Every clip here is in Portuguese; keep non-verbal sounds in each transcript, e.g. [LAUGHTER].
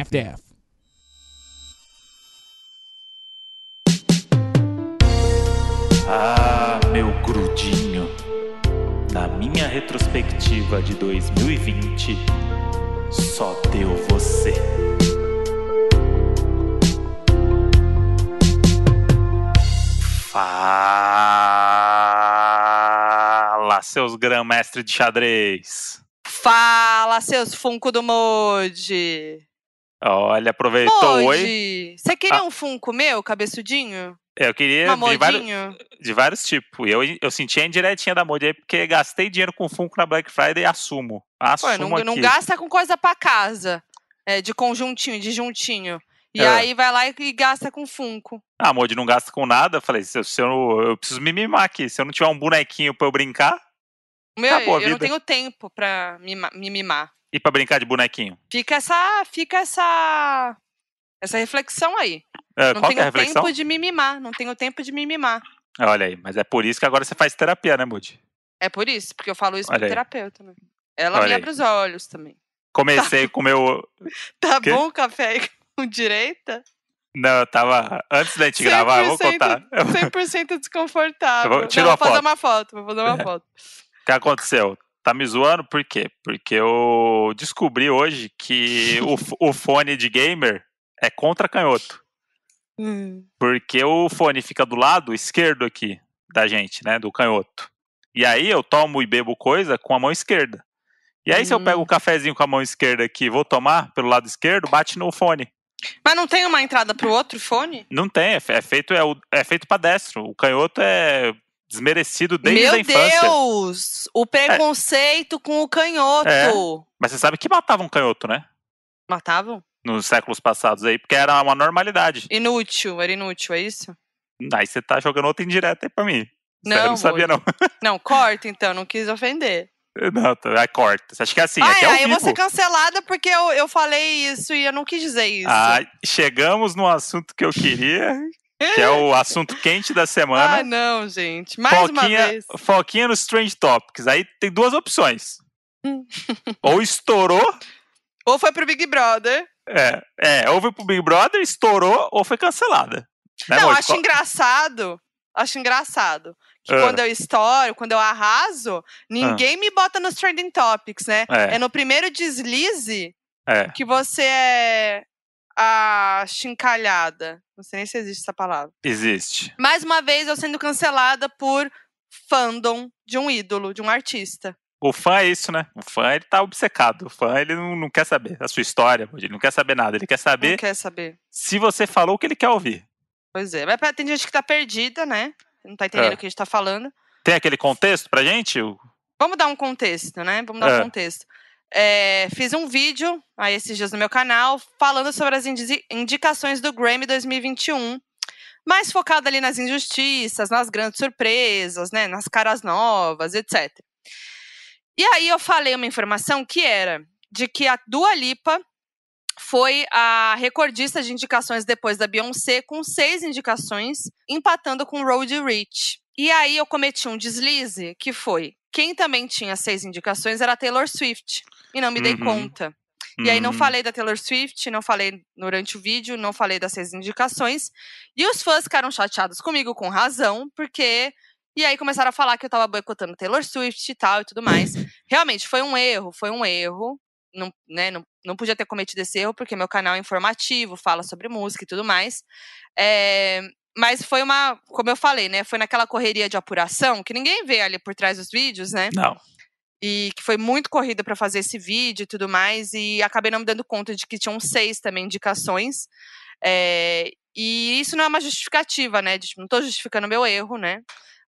half-deaf. Ah, meu grudinho. Na minha retrospectiva de 2020, só deu você. Fala, seus grã-mestre de xadrez. Fala, seus Funko do Modi. Olha, aproveitou oi. Você queria Ah. um Funko meu, cabeçudinho? Eu queria de vários, de vários tipos. E eu, eu senti a indiretinha da Modi aí, porque gastei dinheiro com Funko na Black Friday e assumo. Pô, Assumo não, não aqui. gasta com coisa pra casa. É, de conjuntinho, de juntinho. E É. aí vai lá e, gasta com Funko. Ah, a Modi não gasta com nada. Eu falei, se, eu- se eu, não- eu preciso me mimar aqui. Se eu não tiver um bonequinho pra eu brincar, Meu, eu não tenho tempo pra mima- me mimar. E pra brincar de bonequinho? Fica essa, fica essa, essa reflexão aí. É, não qual que é a tenho reflexão? tempo de me mimar. Não tenho tempo de me mimar. Olha aí, mas é por isso que agora você faz terapia, né, Modi? É por isso, porque eu falo isso Olha pro aí. terapeuta. Né? Ela Olha me aí. abre os olhos também. Comecei com o meu. [LAUGHS] Tá Quê? bom o café aí com direita? Não, eu tava. Antes da gente gravar, eu vou 100% contar. O 100% desconfortável. Eu vou- tira Não, uma vou fazer foto. uma foto. Vou fazer uma É. foto. que aconteceu? Tá me zoando por quê? Porque eu descobri hoje que o, o fone de gamer é contra canhoto. Hum. Porque o fone fica do lado esquerdo aqui da gente, né? Do canhoto. E aí eu tomo e bebo coisa com a mão esquerda. E aí, se eu Hum. pego o cafezinho com a mão esquerda aqui vou tomar pelo lado esquerdo, bate no fone. Mas não tem uma entrada pro outro fone? Não tem, é é feito, é, é feito para destro. O canhoto é desmerecido desde Meu a infância. Deus! O preconceito com o canhoto. É. Mas você sabe que matavam canhoto, né? Matavam? Nos séculos passados aí, porque era uma normalidade. Inútil, era inútil, é isso? Aí você tá jogando outra indireta aí pra mim. Não, eu não sabia, não. [LAUGHS] Não, corta então, não quis ofender. Não, aí corta. Você acha que é assim? Aqui é ao aí eu vou ser cancelada porque eu, eu falei isso e eu não quis dizer isso. Ah, chegamos no assunto que eu queria, que é o assunto quente da semana. Ah, não, gente. Mais uma foquinha, vez. foquinha nos Strange Topics. Aí tem duas opções. Hum. [LAUGHS] ou estourou, Ou foi pro Big Brother. é, é, ou foi pro Big Brother, estourou, ou foi cancelada. Né, não, Moji? acho engraçado. Acho engraçado. Que Ah. quando eu estouro, quando eu arraso, ninguém me bota nos trending topics, né? É. É no primeiro deslize É, que você é a chincalhada. Não sei nem se existe essa palavra. existe. Mais uma vez eu sendo cancelada por fandom de um ídolo, de um artista. O fã é isso, né? O fã, ele tá obcecado. O fã, ele não, não quer saber a sua história, ele não quer saber nada. Ele quer Não saber quer saber. se você falou o que ele quer ouvir. Pois é. Mas tem gente que tá perdida, né? Não tá entendendo É. o que a gente tá falando. Tem aquele contexto pra gente? Vamos dar um contexto, né? Vamos dar É. um contexto. É, fiz um vídeo aí esses dias no meu canal falando sobre as indi- indicações do Grammy 2021, mais focado ali nas injustiças, nas grandes surpresas, né? Nas caras novas, etc. E aí eu falei uma informação que era de que a Dua Lipa foi a recordista de indicações depois da Beyoncé, com seis indicações, empatando com Road Rich. E aí eu cometi um deslize, que foi, quem também tinha seis indicações era Taylor Swift, e não me dei Uhum. conta. E aí não Hum, falei da Taylor Swift, não falei durante o vídeo, não falei das seis indicações. E os fãs ficaram chateados comigo, com razão, porque... E aí começaram a falar que eu tava boicotando Taylor Swift e tal e tudo mais. Realmente, foi um erro, foi um erro. Não, né, não, não podia ter cometido esse erro, porque meu canal é informativo, fala sobre música e tudo mais. É, mas foi uma, como eu falei, né? Foi naquela correria de apuração, que ninguém vê ali por trás dos vídeos, né? Não. E que foi muito corrida para fazer esse vídeo e tudo mais, e acabei não me dando conta de que tinham seis também indicações. É, e isso não é uma justificativa, né? tipo, não estou justificando meu erro, né?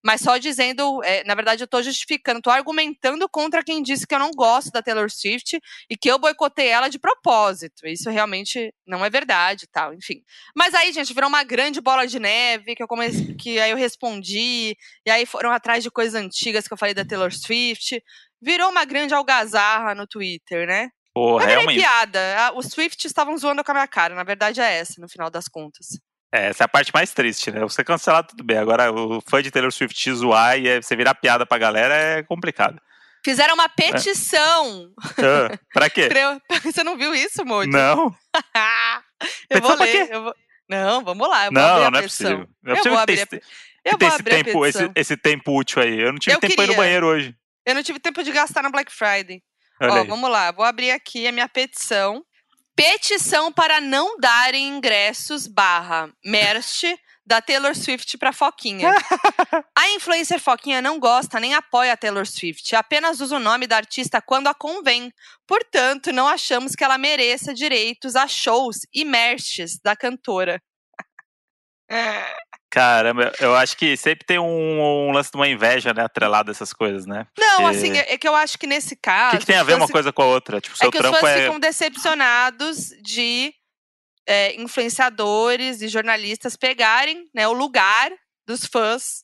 Mas só dizendo, é, na verdade, eu estou justificando, estou argumentando contra quem disse que eu não gosto da Taylor Swift e que eu boicotei ela de propósito. Isso realmente não é verdade tal, enfim. Mas aí, gente, virou uma grande bola de neve que eu comecei, que aí eu respondi, e aí foram atrás de coisas antigas que eu falei da Taylor Swift virou uma grande algazarra no Twitter, né? Porra, Mas é virei uma... piada. Os Swift estavam zoando com a minha cara. Na verdade é essa, no final das contas. É, essa é a parte mais triste, né? Você cancelar tudo bem. Agora, o fã de Taylor Swift te zoar e é- você virar piada pra galera é complicado. Fizeram uma petição. Ah, pra quê? [LAUGHS] eu- [LAUGHS] Você não viu isso, Moody? Não, [LAUGHS] eu vou Petição ler. eu vou- Não, vamos lá. Eu vou não, a não é possível. Não é Eu possível vou que abrir tem a Eu vou esse abrir a tempo, esse, esse tempo útil aí. Eu não tive Eu tempo pra ir no queria. banheiro hoje. Eu não tive tempo de gastar no Black Friday. Olha Ó, aí. vamos lá. Vou abrir aqui a minha petição. Petição para não darem ingressos barra merch da Taylor Swift para Foquinha. [LAUGHS] a influencer Foquinha não gosta nem apoia a Taylor Swift, apenas usa o nome da artista quando a convém. Portanto, não achamos que ela mereça direitos a shows e merches da cantora. [LAUGHS] Caramba, eu acho que sempre tem um, um lance de uma inveja, né? Atrelado a essas coisas, né? Não, Porque- assim, é é que eu acho que nesse O caso. que, que tem a ver uma coisa com a outra? Tipo, seu é que os fãs é. ficam decepcionados de é, influenciadores e jornalistas pegarem né, o lugar dos fãs,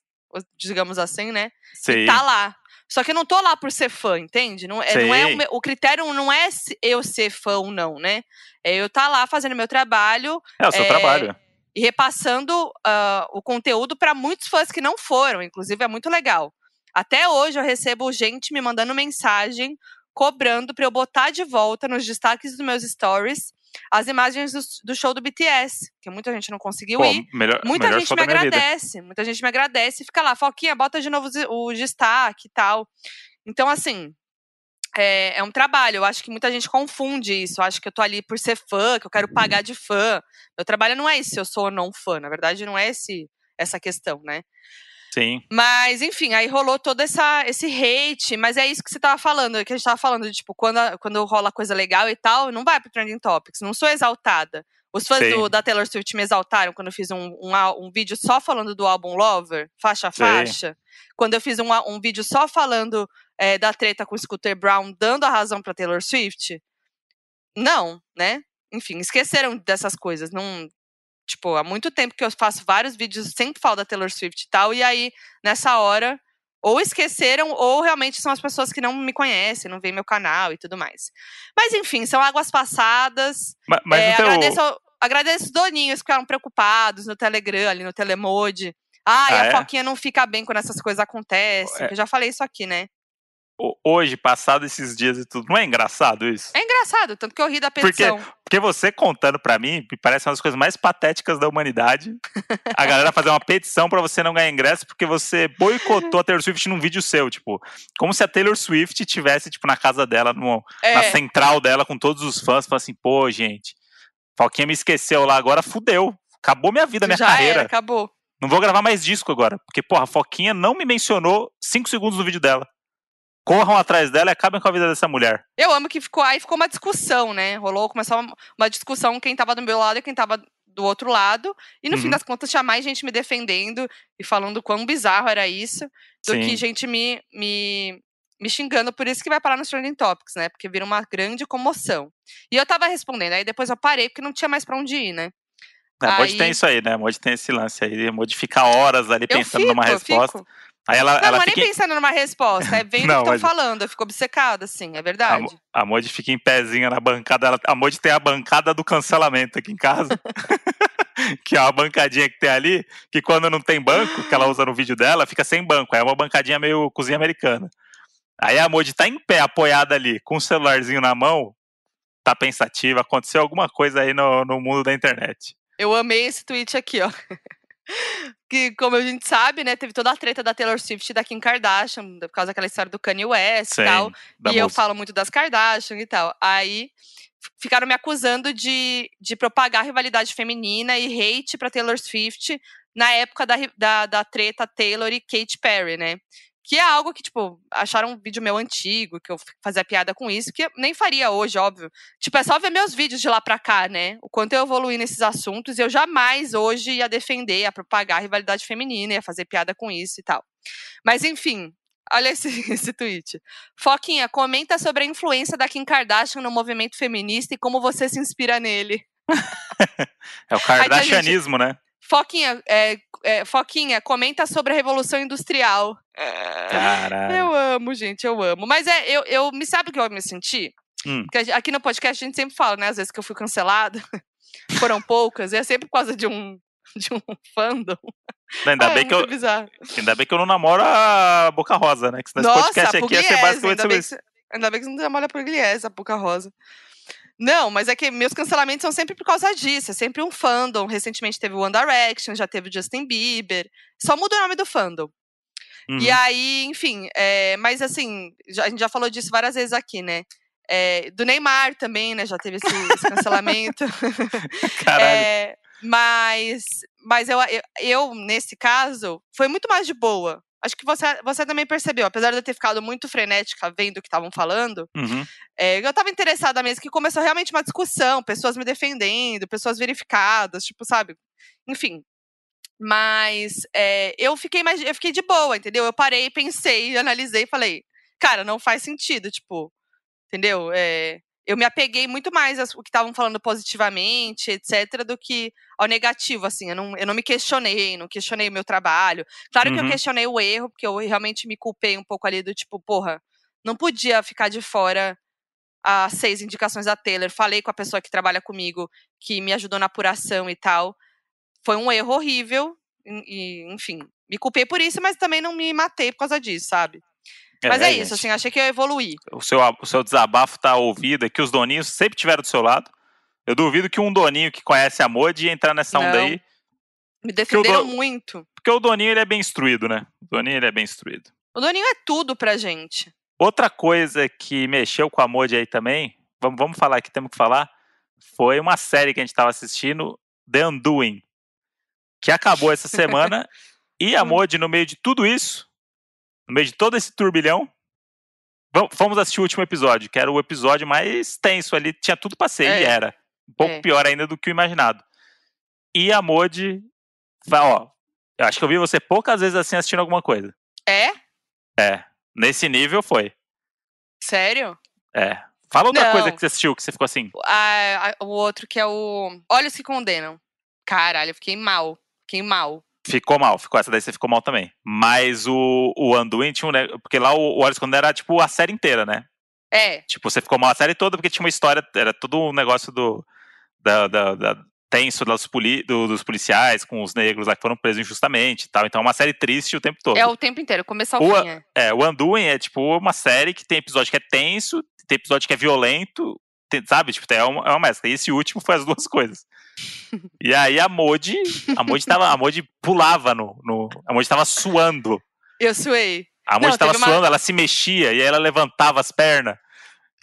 digamos assim, né? Sim. E tá lá. Só que eu não tô lá por ser fã, entende? Não, é, não é o, meu- o critério não é eu ser fã ou não, né? É eu tá lá fazendo meu trabalho É o seu é, trabalho. E repassando ah, o conteúdo para muitos fãs que não foram. Inclusive, é muito legal. Até hoje eu recebo gente me mandando mensagem cobrando para eu botar de volta nos destaques dos meus stories as imagens do, do show do BTS, que muita gente não conseguiu Pô, ir. melhor, Muita melhor gente me minha vida. agradece, muita gente me agradece e fica lá, Foquinha, bota de novo o destaque e tal. Então, assim, é, é um trabalho. Eu acho que muita gente confunde isso. Eu acho que eu tô ali por ser fã, que eu quero pagar de fã. Meu trabalho não é isso se eu sou ou não fã. Na verdade, não é esse, essa questão, né? Sim. Mas, enfim, aí rolou todo essa, esse hate, mas é isso que você tava falando, que a gente tava falando, de, tipo, quando, a- quando rola coisa legal e tal, não vai pro Trending Topics, não sou exaltada. Os fãs do- da Taylor Swift me exaltaram quando eu fiz um, um, um vídeo só falando do álbum Lover, faixa a faixa. Quando eu fiz um, um vídeo só falando é, da treta com o Scooter Brown, dando a razão pra Taylor Swift. Não, né? Enfim, esqueceram dessas coisas. Não, tipo, há muito tempo que eu faço vários vídeos, sempre falo da Taylor Swift e tal, e aí, nessa hora, ou esqueceram, ou realmente são as pessoas que não me conhecem, não veem meu canal e tudo mais. Mas enfim, são águas passadas. Ma- Mas É, teu. agradeço, agradeço os doninhos que ficaram preocupados no Telegram, ali no Telemode. Ai, Ah, a é? Foquinha não fica bem quando essas coisas acontecem. É. Eu já falei isso aqui, né? Ho- Hoje, passado esses dias e tudo, não é engraçado isso? É engraçado, tanto que eu ri da Porque- petição. Porque você contando pra mim, me parece uma das coisas mais patéticas da humanidade. A galera fazer uma petição pra você não ganhar ingresso porque você boicotou a Taylor Swift num vídeo seu, tipo, como se a Taylor Swift tivesse tipo na casa dela, no, na É, central dela com todos os fãs, falando assim, pô, gente, Falquinha me esqueceu lá, agora fudeu. Acabou minha vida, minha já carreira. era, acabou. Não vou gravar mais disco agora. Porque, porra, a Foquinha não me mencionou 5 segundos no vídeo dela. Corram atrás dela e acabem com a vida dessa mulher. Eu amo que ficou aí ficou uma discussão, né? Rolou, começou uma, uma discussão quem tava do meu lado e quem tava do outro lado. E no fim Uhum. das contas tinha mais gente me defendendo e falando quão bizarro era isso do Sim. que gente me, me, me xingando. Por isso que vai parar nos Trending Topics, né? Porque vira uma grande comoção. E eu tava respondendo, aí depois eu parei porque não tinha mais pra onde ir, né? Mod Aí- tem isso aí, né? Mod tem esse lance aí, modificar horas ali Eu pensando fico, numa resposta. fico. Aí ela, Não, ela não é fica. nem em- pensando numa resposta, é vendo [LAUGHS] o que estão mas- falando. Eu fico obcecada, assim, é A, verdade. Mo- a Mod fica em pezinha na bancada. Ela, a Mod tem a bancada do cancelamento aqui em casa. [LAUGHS] que é uma bancadinha que tem ali, que quando não tem banco, que ela usa no vídeo dela, fica sem banco. Aí é uma bancadinha meio cozinha americana. Aí a Mod tá em pé, apoiada ali, com o celularzinho na mão, tá pensativa, aconteceu alguma coisa aí no, no mundo da internet. Eu amei esse tweet aqui, ó. [LAUGHS] que, como a gente sabe, né, teve toda a treta da Taylor Swift e da Kim Kardashian, por causa daquela história do Kanye West Sim, e tal. e eu falo muito das Kardashian e tal. Aí ficaram me acusando de, de propagar rivalidade feminina e hate pra Taylor Swift na época da, da, da treta Taylor e Katy Perry, né? Que é algo que, tipo, acharam um vídeo meu antigo, que eu fazia piada com isso, que eu nem faria hoje, óbvio. Tipo, é só ver meus vídeos de lá pra cá, né? O quanto eu evoluí nesses assuntos, eu jamais hoje ia defender, ia propagar a rivalidade feminina, ia fazer piada com isso e tal. Mas, enfim, olha esse, [LAUGHS] esse tweet. Foquinha, comenta sobre a influência da Kim Kardashian no movimento feminista e como você se inspira nele. [LAUGHS] É o Kardashianismo, né? Foquinha, é, é, Foquinha, comenta sobre a Revolução Industrial. Caralho. Eu amo, gente, eu amo. Mas é, eu, eu me sabe o que eu me senti? Hum. Porque aqui no podcast a gente sempre fala, né? Às vezes que eu fui cancelada. [LAUGHS] Foram poucas, e é sempre por causa de um, de um [LAUGHS] fandom. Ainda, Ah, é bem que eu, bizarro. ainda bem que eu não namoro a Boca Rosa, né? Que esse Nossa, podcast aqui ia ser basicamente sobre isso. ainda bem que você não trabalha por Pugliese, a Puca Rosa. Não, mas é que meus cancelamentos são sempre por causa disso. É sempre um fandom. Recentemente teve o One Direction, já teve o Justin Bieber. Só muda o nome do fandom. Uhum. E aí, enfim, é, mas assim, já- a gente já falou disso várias vezes aqui, né? É, do Neymar também, né? Já teve esse, esse cancelamento. [LAUGHS] [LAUGHS] Caralho. É, mas mas eu, eu, eu, nesse caso, foi muito mais de boa. Acho que você, você também percebeu, apesar de eu ter ficado muito frenética vendo o que estavam falando, Uhum. é, eu tava interessada mesmo que começou realmente uma discussão, pessoas me defendendo, pessoas verificadas, tipo, sabe? Enfim. Mas é, eu fiquei mais. Eu fiquei de boa, entendeu? Eu parei, pensei, analisei e falei, cara, não faz sentido, tipo, entendeu? É, eu me apeguei muito mais ao que estavam falando positivamente, etc., do que ao negativo, assim. Eu não, eu não me questionei, não questionei o meu trabalho. Claro que Uhum. eu questionei o erro, porque eu realmente me culpei um pouco ali do tipo, porra, não podia ficar de fora as seis indicações da Taylor. Falei com a pessoa que trabalha comigo, que me ajudou na apuração e tal. Foi um erro horrível, e, enfim. Me culpei por isso, mas também não me matei por causa disso, sabe? Mas é, isso, gente. assim, achei que eu evoluí. o seu, o seu desabafo tá ouvido, é que os doninhos sempre tiveram do seu lado. Eu duvido que um doninho que conhece a Modi ia entrar nessa onda Não. aí, Me defenderam muito. porque o doninho ele é bem instruído, né? O doninho ele é bem instruído. O Doninho é tudo pra gente. Outra coisa que mexeu com a Modi aí também, vamos, vamos falar aqui, temos que falar, foi uma série que a gente tava assistindo, The Undoing, que acabou essa [LAUGHS] semana, e a Hum. Modi, no meio de tudo isso, no meio de todo esse turbilhão, vam- fomos assistir o último episódio, que era o episódio mais tenso ali, tinha tudo pra ser, e É. era. Um pouco É. pior ainda do que o imaginado. E a Modi, ó, eu acho que eu vi você poucas vezes assim assistindo alguma coisa. É? É, nesse nível foi. Sério? É. Fala outra coisa Não. que você assistiu, que você ficou assim. A- a- o outro que é o Olhos que Condenam. Caralho, eu fiquei mal. Fiquei mal. Ficou mal, ficou essa daí você ficou mal também. Mas o, o Anduin tinha um. ne- Porque lá o, o quando era tipo a série inteira, né? É, Tipo, você ficou mal a série toda porque tinha uma história, era todo um negócio do. Da, da, da- tenso dos, poli, do- dos policiais com os negros lá que foram presos injustamente e tal. Então é uma série triste o tempo todo. é o tempo inteiro, começo ao O- fim. É. É, o Anduin é tipo uma série que tem episódio que é tenso, tem episódio que é violento, tem- sabe? Tipo, é uma, é uma mescla. E esse último foi as duas [LAUGHS] coisas. [LAUGHS] E aí a Modi, a Modi tava, a Modi pulava no, no a Modi tava suando. Eu suei. A Modi Não, tava teve uma- suando, ela se mexia e aí ela levantava as pernas.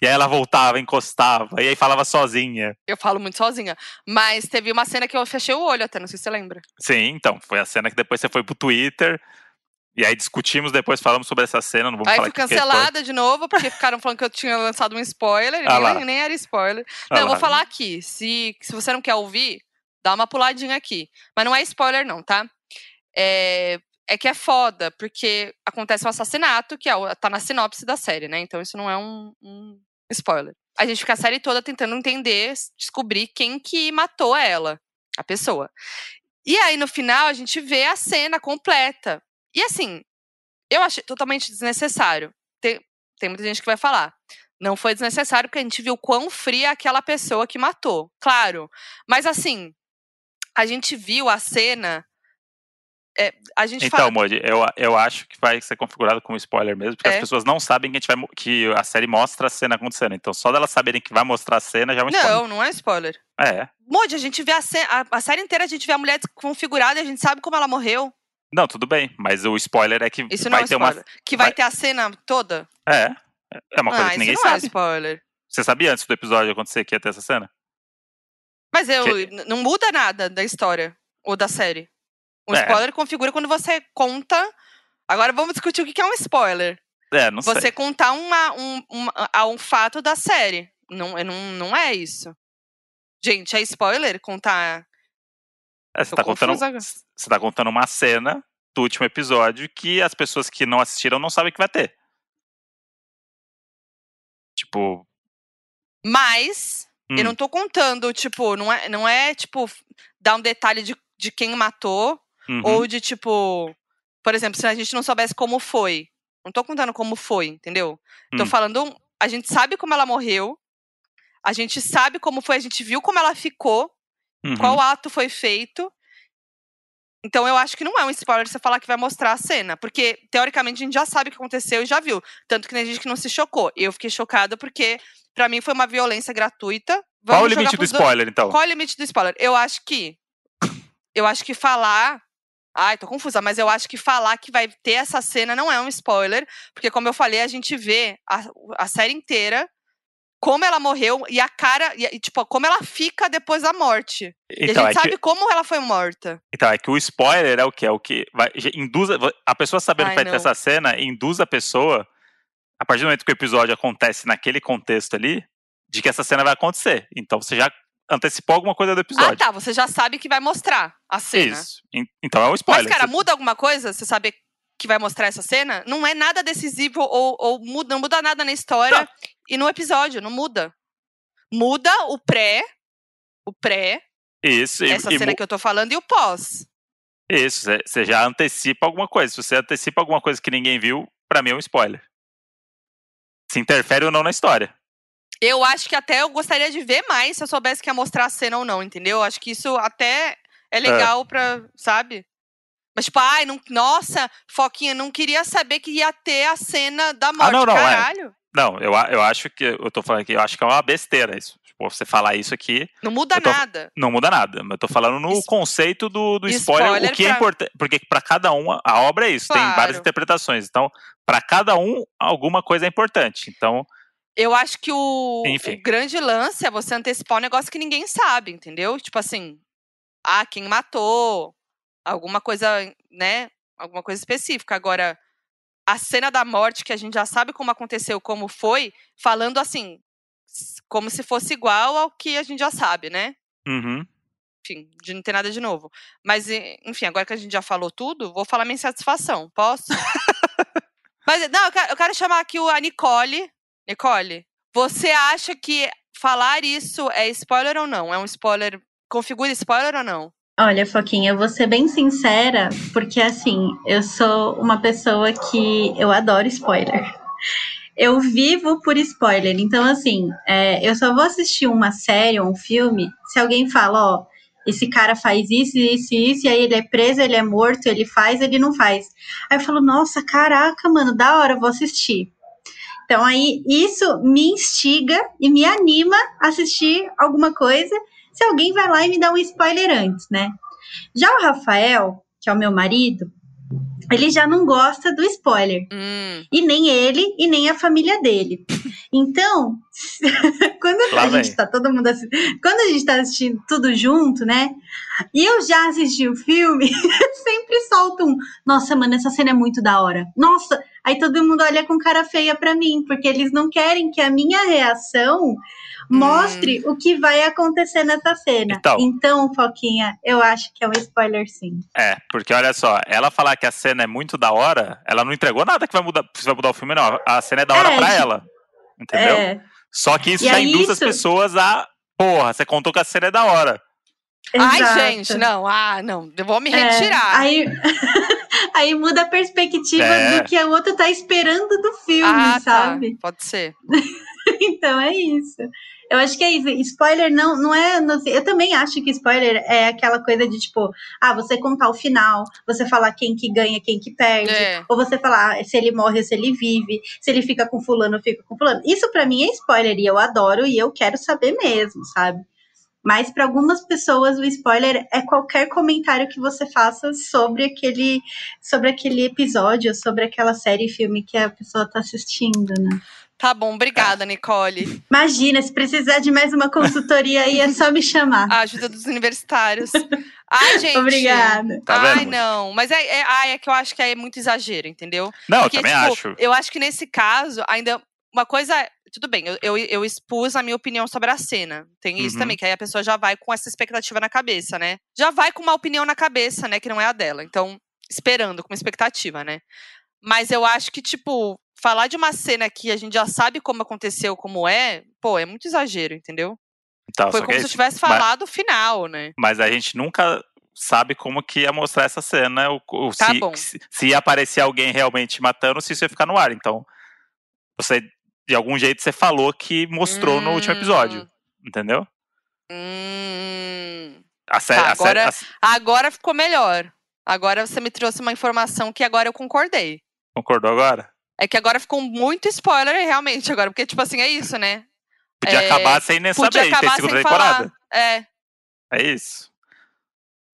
E aí ela voltava, encostava, e aí falava sozinha. Eu falo muito sozinha. Mas teve uma cena que eu fechei o olho até, não sei se você lembra. Sim, então, foi a cena que depois você foi pro Twitter. E aí discutimos depois, falamos sobre essa cena, não vamos Aí falar fui aqui que é cancelada de novo, porque ficaram falando que eu tinha lançado um spoiler, Ah nem, nem era spoiler. Ah Não, eu vou falar aqui. Se, se você não quer ouvir, dá uma puladinha aqui. Mas não é spoiler, não, tá? É, é que é foda, porque acontece um assassinato, que é, tá na sinopse da série, né? Então isso não é um, um spoiler. A gente fica a série toda tentando entender, descobrir quem que matou ela, a pessoa. E aí, no final, a gente vê a cena completa. E assim, eu achei totalmente desnecessário. Tem, tem muita gente que vai falar. Não foi desnecessário porque a gente viu quão fria é aquela pessoa que matou. Claro. Mas assim, a gente viu a cena. é, a gente Então, fala. Modi, eu, eu acho que vai ser configurado como spoiler mesmo, porque É. as pessoas não sabem que, a gente vai, que a série mostra a cena acontecendo. Então, só delas saberem que vai mostrar a cena já é um spoiler. Não, não é spoiler. É. Modi, a gente vê a, cena, a, a série inteira, a gente vê a mulher desconfigurada e a gente sabe como ela morreu. Não, tudo bem, mas o spoiler é que Isso vai não é ter spoiler. Que vai, vai- ter a cena toda? uma. É. É uma coisa ah, que ninguém não é sabe. spoiler. Você sabia antes do episódio acontecer que ia ter essa cena? Mas eu, Que- não muda nada da história ou da série. O É. spoiler configura quando você conta. Agora vamos discutir o que é um spoiler. É, não Você sei. contar uma, um, uma- a um fato da série. Não, é- não, não é isso. Gente, é spoiler contar. É, você, tô tá contando, você tá contando uma cena do último episódio que as pessoas que não assistiram não sabem que vai ter. Tipo. Mas hum, eu não tô contando, tipo, não é, não é tipo, dar um detalhe de, de quem matou, uhum, ou de tipo. Por exemplo, se a gente não soubesse como foi. Não tô contando como foi, entendeu? Tô Hum. falando. A gente sabe como ela morreu. A gente sabe como foi, a gente viu como ela ficou, uhum. qual ato foi feito. Então eu acho que não é um spoiler você falar que vai mostrar a cena, porque teoricamente a gente já sabe o que aconteceu e já viu. Tanto que tem gente que não se chocou. Eu fiquei chocada porque para mim foi uma violência gratuita. Qual o Vamos limite do pros dois- spoiler, então? Qual o limite do spoiler? Eu acho que. Eu acho que falar. Ai, tô confusa, mas eu acho que falar que vai ter essa cena não é um spoiler, porque, como eu falei, a gente vê a, a série inteira, como ela morreu e a cara. E, e, tipo, como ela fica depois da morte. e Então a é, gente sabe que, como ela foi morta. então, é que o spoiler é o que? É o que vai, induz, a- pessoa sabendo Ai, que vai ter não. essa cena, induz a pessoa, a partir do momento que o episódio acontece naquele contexto ali, de que essa cena vai acontecer. Então você já antecipou alguma coisa do Ah, episódio. tá. Você já sabe que vai mostrar a cena. Isso. En- Então é um spoiler. Mas, cara, Você- muda alguma coisa? Você saber que vai mostrar essa cena? Não é nada decisivo ou, ou muda, não muda nada na história Não. e no episódio, não muda. Muda o pré, o pré, Isso, e- essa e cena mu- que eu tô falando, e o pós. Isso, você- você já antecipa alguma coisa. Se você antecipa alguma coisa que ninguém viu, pra mim é um spoiler. Se interfere ou não na história. Eu acho que até eu gostaria de ver mais se eu soubesse que ia mostrar a cena ou não, entendeu? Acho que isso até é legal pra, sabe? Mas, tipo, ai, não, nossa, Foquinha, não queria saber que ia ter a cena da morte. Ah, não, não, é. Caralho. Não, eu, eu acho que. Eu tô falando aqui, eu acho que é uma besteira isso. Tipo, você falar isso aqui Não muda tô- nada. não muda nada. Mas eu tô falando no conceito do, do spoiler, Spoiler o que é pra- importante. Porque pra cada um, a- obra é isso, tem várias Claro. interpretações. Então, pra cada um, alguma coisa é importante. Então, Eu acho que o, o grande lance é você antecipar um negócio que ninguém sabe, entendeu? Tipo assim, ah, quem matou, alguma coisa, né? Alguma coisa específica. Agora, a cena da morte, que a gente já sabe como aconteceu, como foi, falando assim, como se fosse igual ao que a gente já sabe, né? uhum. Enfim, de não ter nada de novo. Mas, enfim, agora que a gente já falou tudo, vou falar minha insatisfação. Posso? Mas, não, eu quero, eu quero chamar aqui o- a Nicole. Nicole, você acha que falar isso é spoiler ou não? É um spoiler. Configura spoiler ou não? Olha, Foquinha, eu vou ser bem sincera, porque assim, eu sou uma pessoa que eu adoro spoiler. Eu vivo por spoiler. Então, assim, é, eu só vou assistir uma série ou um filme se alguém fala, ó, esse cara faz isso, isso, isso, e aí ele é preso, ele é morto, ele faz, ele não faz. Aí eu falo, nossa, caraca, mano, da hora, vou assistir. Então, aí, isso me instiga e me anima a assistir alguma coisa se alguém vai lá e me dá um spoiler antes, né? Já o Rafael, que é o meu marido, ele já não gosta do spoiler. Hum, E nem ele e nem a família dele. Então, [LAUGHS] quando Lá a gente vem. tá todo mundo assi- quando a gente tá assistindo tudo junto, né? E eu já assisti o filme, [LAUGHS] sempre solto um, nossa, mano, essa cena é muito da hora. Nossa, aí todo mundo olha com cara feia pra mim, porque eles não querem que a minha reação mostre o que vai acontecer nessa cena. Então. então, Foquinha, eu acho que é um spoiler sim. É, porque olha só, ela falar que a cena é muito da hora, ela não entregou nada que vai mudar, vai mudar o filme, não. A cena é da hora É, pra ela. Entendeu? É, Só que isso E já aí induz as isso- pessoas a. Porra, você contou que a cena é da hora. Ai, exato. gente, não, ah, não, eu vou me É, retirar. aí, [LAUGHS] aí muda a perspectiva É. do que a outra tá esperando do filme, ah, sabe? tá, pode ser. [LAUGHS] Então é isso. Eu acho que é isso. Spoiler não, não é. não eu também acho que spoiler é aquela coisa de tipo, ah, você contar o final, você falar quem que ganha, quem que perde, É. ou você falar se ele morre ou se ele vive, se ele fica com fulano ou fica com fulano. Isso pra mim é spoiler e eu adoro e eu quero saber mesmo, sabe? Mas para algumas pessoas o spoiler é qualquer comentário que você faça sobre aquele, sobre aquele episódio, sobre aquela série, filme que a pessoa tá assistindo, né? Tá bom, obrigada, Nicole. Imagina, se precisar de mais uma consultoria aí, é só me chamar. A ajuda dos universitários. Ai, gente. Obrigada. Tá ai, vendo? não. Mas é, é, ai, é que eu acho que é muito exagero, entendeu? Não, Porque, eu também tipo, acho. eu acho que nesse caso, ainda. Uma coisa. Tudo bem, eu, eu, eu expus a minha opinião sobre a cena. Tem isso Uhum. também, que aí a pessoa já vai com essa expectativa na cabeça, né? Já vai com uma opinião na cabeça, né? Que não é a dela. Então, esperando, com uma expectativa, né? Mas eu acho que, tipo, falar de uma cena que a gente já sabe como aconteceu, como é, pô, é muito exagero, entendeu? Então, Foi como é se eu tivesse falado o final, né? Mas a gente nunca sabe como que ia mostrar essa cena, o, o- Tá se, bom. se, se ia aparecer alguém realmente matando, se isso ia ficar no ar. Então, você, de algum jeito, você falou que mostrou no último episódio, entendeu? Hum. A série, Tá, a série- agora- a- Agora ficou melhor. Agora você me trouxe uma informação que agora eu concordei. Concordou agora? É que agora ficou muito spoiler realmente agora, porque tipo assim, é isso, né? Podia É, acabar sem nem Podia saber, tem acabar segunda sem temporada. É, É isso.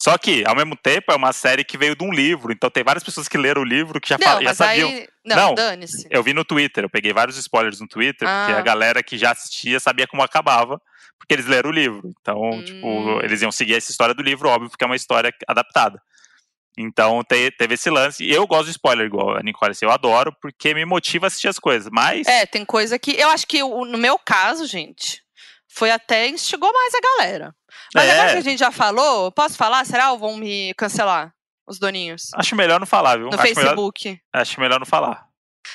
Só que, ao mesmo tempo, é uma série que veio de um livro. Então tem várias pessoas que leram o livro que já, não, já sabiam. aí. Não, Não. dane-se. Eu vi no Twitter, eu peguei vários spoilers no Twitter, porque Ah. a galera que já assistia sabia como acabava, porque eles leram o livro. Então, Hum. tipo, eles iam seguir essa história do livro, óbvio, porque é uma história adaptada. Então, te- teve esse lance. E eu gosto de spoiler, igual a Nicole, assim, eu adoro, porque me motiva a assistir as coisas. Mas, É, tem coisa que. Eu acho que no meu caso, gente, foi até instigou mais a galera. Mas É. agora que a gente já falou, posso falar? Será ou vão me cancelar? Os doninhos. acho melhor não falar, viu? No acho, melhor, Facebook. acho melhor não falar.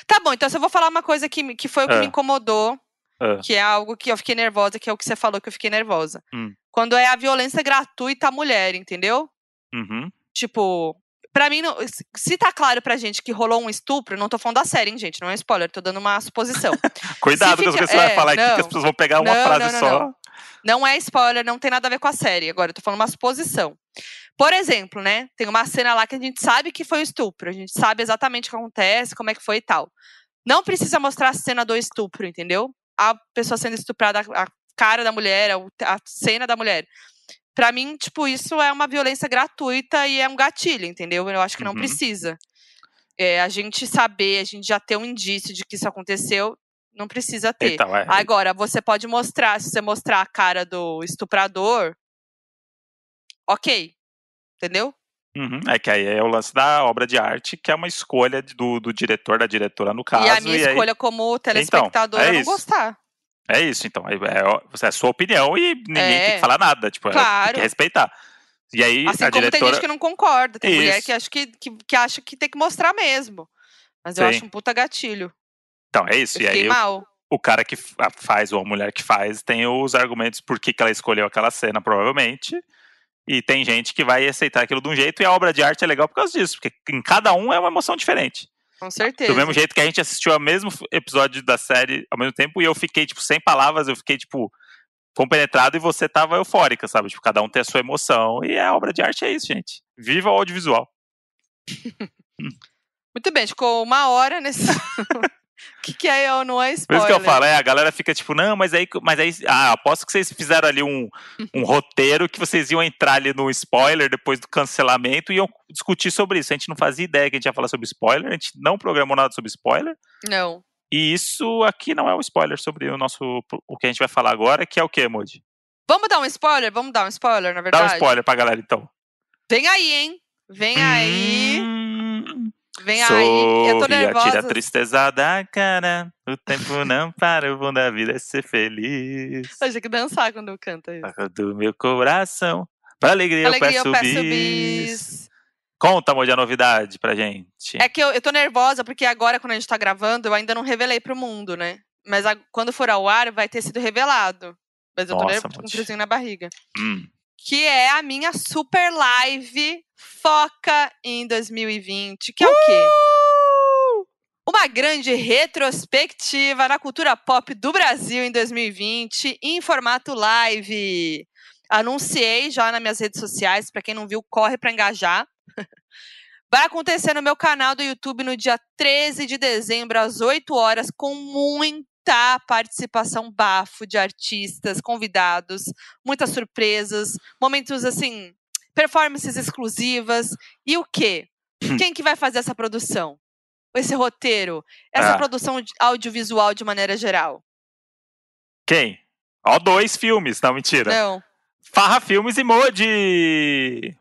Tá bom, então se eu vou falar uma coisa que, que foi o que Ah. me incomodou, Ah. que é algo que eu fiquei nervosa, que é o que você falou que eu fiquei nervosa. Hum. Quando é a violência gratuita à mulher, entendeu? Uhum. Tipo, pra mim, não- se- tá claro pra gente que rolou um estupro, não tô falando da série, hein, gente? Não é spoiler, tô dando uma suposição. [LAUGHS] Cuidado com que você vai é, falar aqui, que não. as pessoas vão pegar uma Não, frase não, não, só. não. Não é spoiler, não tem nada a ver com a série. Agora, eu tô falando uma suposição. Por exemplo, né? Tem uma cena lá que a gente sabe que foi um estupro. A gente sabe exatamente o que acontece, como é que foi e tal. Não precisa mostrar a cena do estupro, entendeu? A pessoa sendo estuprada, a cara da mulher, a cena da mulher. Pra mim, tipo, isso é uma violência gratuita e é um gatilho, entendeu? Eu acho que não Uhum. precisa. É, a gente saber, a gente já ter um indício de que isso aconteceu, não precisa ter. Então, é. Agora, você pode mostrar, se você mostrar a cara do estuprador, ok. Entendeu? Uhum, É que aí é o lance da obra de arte, que é uma escolha do, do diretor, da diretora, no caso. e a minha e aí- escolha como telespectador é é não gostar. É isso, então. É, é, é a sua opinião e ninguém tem É. que falar nada. Tipo, é, tem Claro. que respeitar. E aí Assim a como tem diretora. gente que não concorda. Tem mulher Isso. que acha que, que, que acha que tem que mostrar mesmo. Mas eu Sim. acho um puta gatilho. Então, é isso. Eu E aí o, mal. o cara que fa- faz, ou a mulher que faz, tem os argumentos por que, que ela escolheu aquela cena, provavelmente. E tem gente que vai aceitar aquilo de um jeito, e a obra de arte é legal por causa disso, porque em cada um é uma emoção diferente. Com certeza. Do mesmo jeito que a gente assistiu ao mesmo episódio da série ao mesmo tempo, e eu fiquei, tipo, sem palavras, eu fiquei, tipo, compenetrado e você tava eufórica, sabe? Tipo, cada um tem a sua emoção. E a obra de arte é isso, gente. Viva o audiovisual. [LAUGHS] Muito bem, ficou uma hora nesse. [LAUGHS] O que, que é eu? Não é Por spoiler. isso que eu falo, é, a galera fica tipo, não, mas aí, mas aí, ah, aposto que vocês fizeram ali um, um roteiro que vocês iam entrar ali no spoiler depois do cancelamento e iam discutir sobre isso. A gente não fazia ideia que a gente ia falar sobre spoiler, a gente não programou nada sobre spoiler. Não. E isso aqui não é um spoiler sobre o nosso, o que a gente vai falar agora, que é o que, Moody? Vamos dar um spoiler? Vamos dar um spoiler, na Dá verdade? um spoiler pra galera, então. Vem aí, hein? Vem aí. Hum, Vem aí. Eu tô nervosa. tira a tristeza da cara. O tempo não para, o bom da vida é ser feliz. Eu tinha que dançar quando eu canto isso. Do meu coração. Pra alegria, Alegria, eu eu peço peço bis. Conta, Moody, a novidade pra gente. É que eu, eu tô nervosa porque agora, quando a gente tá gravando, eu ainda não revelei pro mundo, né? Mas a- quando for ao ar, vai ter sido revelado. Mas eu tô Nossa, nervosa com um friozinho na barriga. Hum, Que é a minha super live Foca em 2020. Que é o quê? Uma grande retrospectiva na cultura pop do Brasil em 2020 em formato live. Anunciei já nas minhas redes sociais, para quem não viu, corre para engajar. [LAUGHS] Vai acontecer no meu canal do YouTube no dia 13 de dezembro, às 8 horas, com muita participação bafo de artistas, convidados, muitas surpresas, momentos assim, performances exclusivas. E o quê? Quem que vai fazer essa produção? Esse roteiro? Essa Ah. produção audiovisual de maneira geral? Quem? Ó, dois filmes. Não, mentira. Não. Farra Filmes e Moody.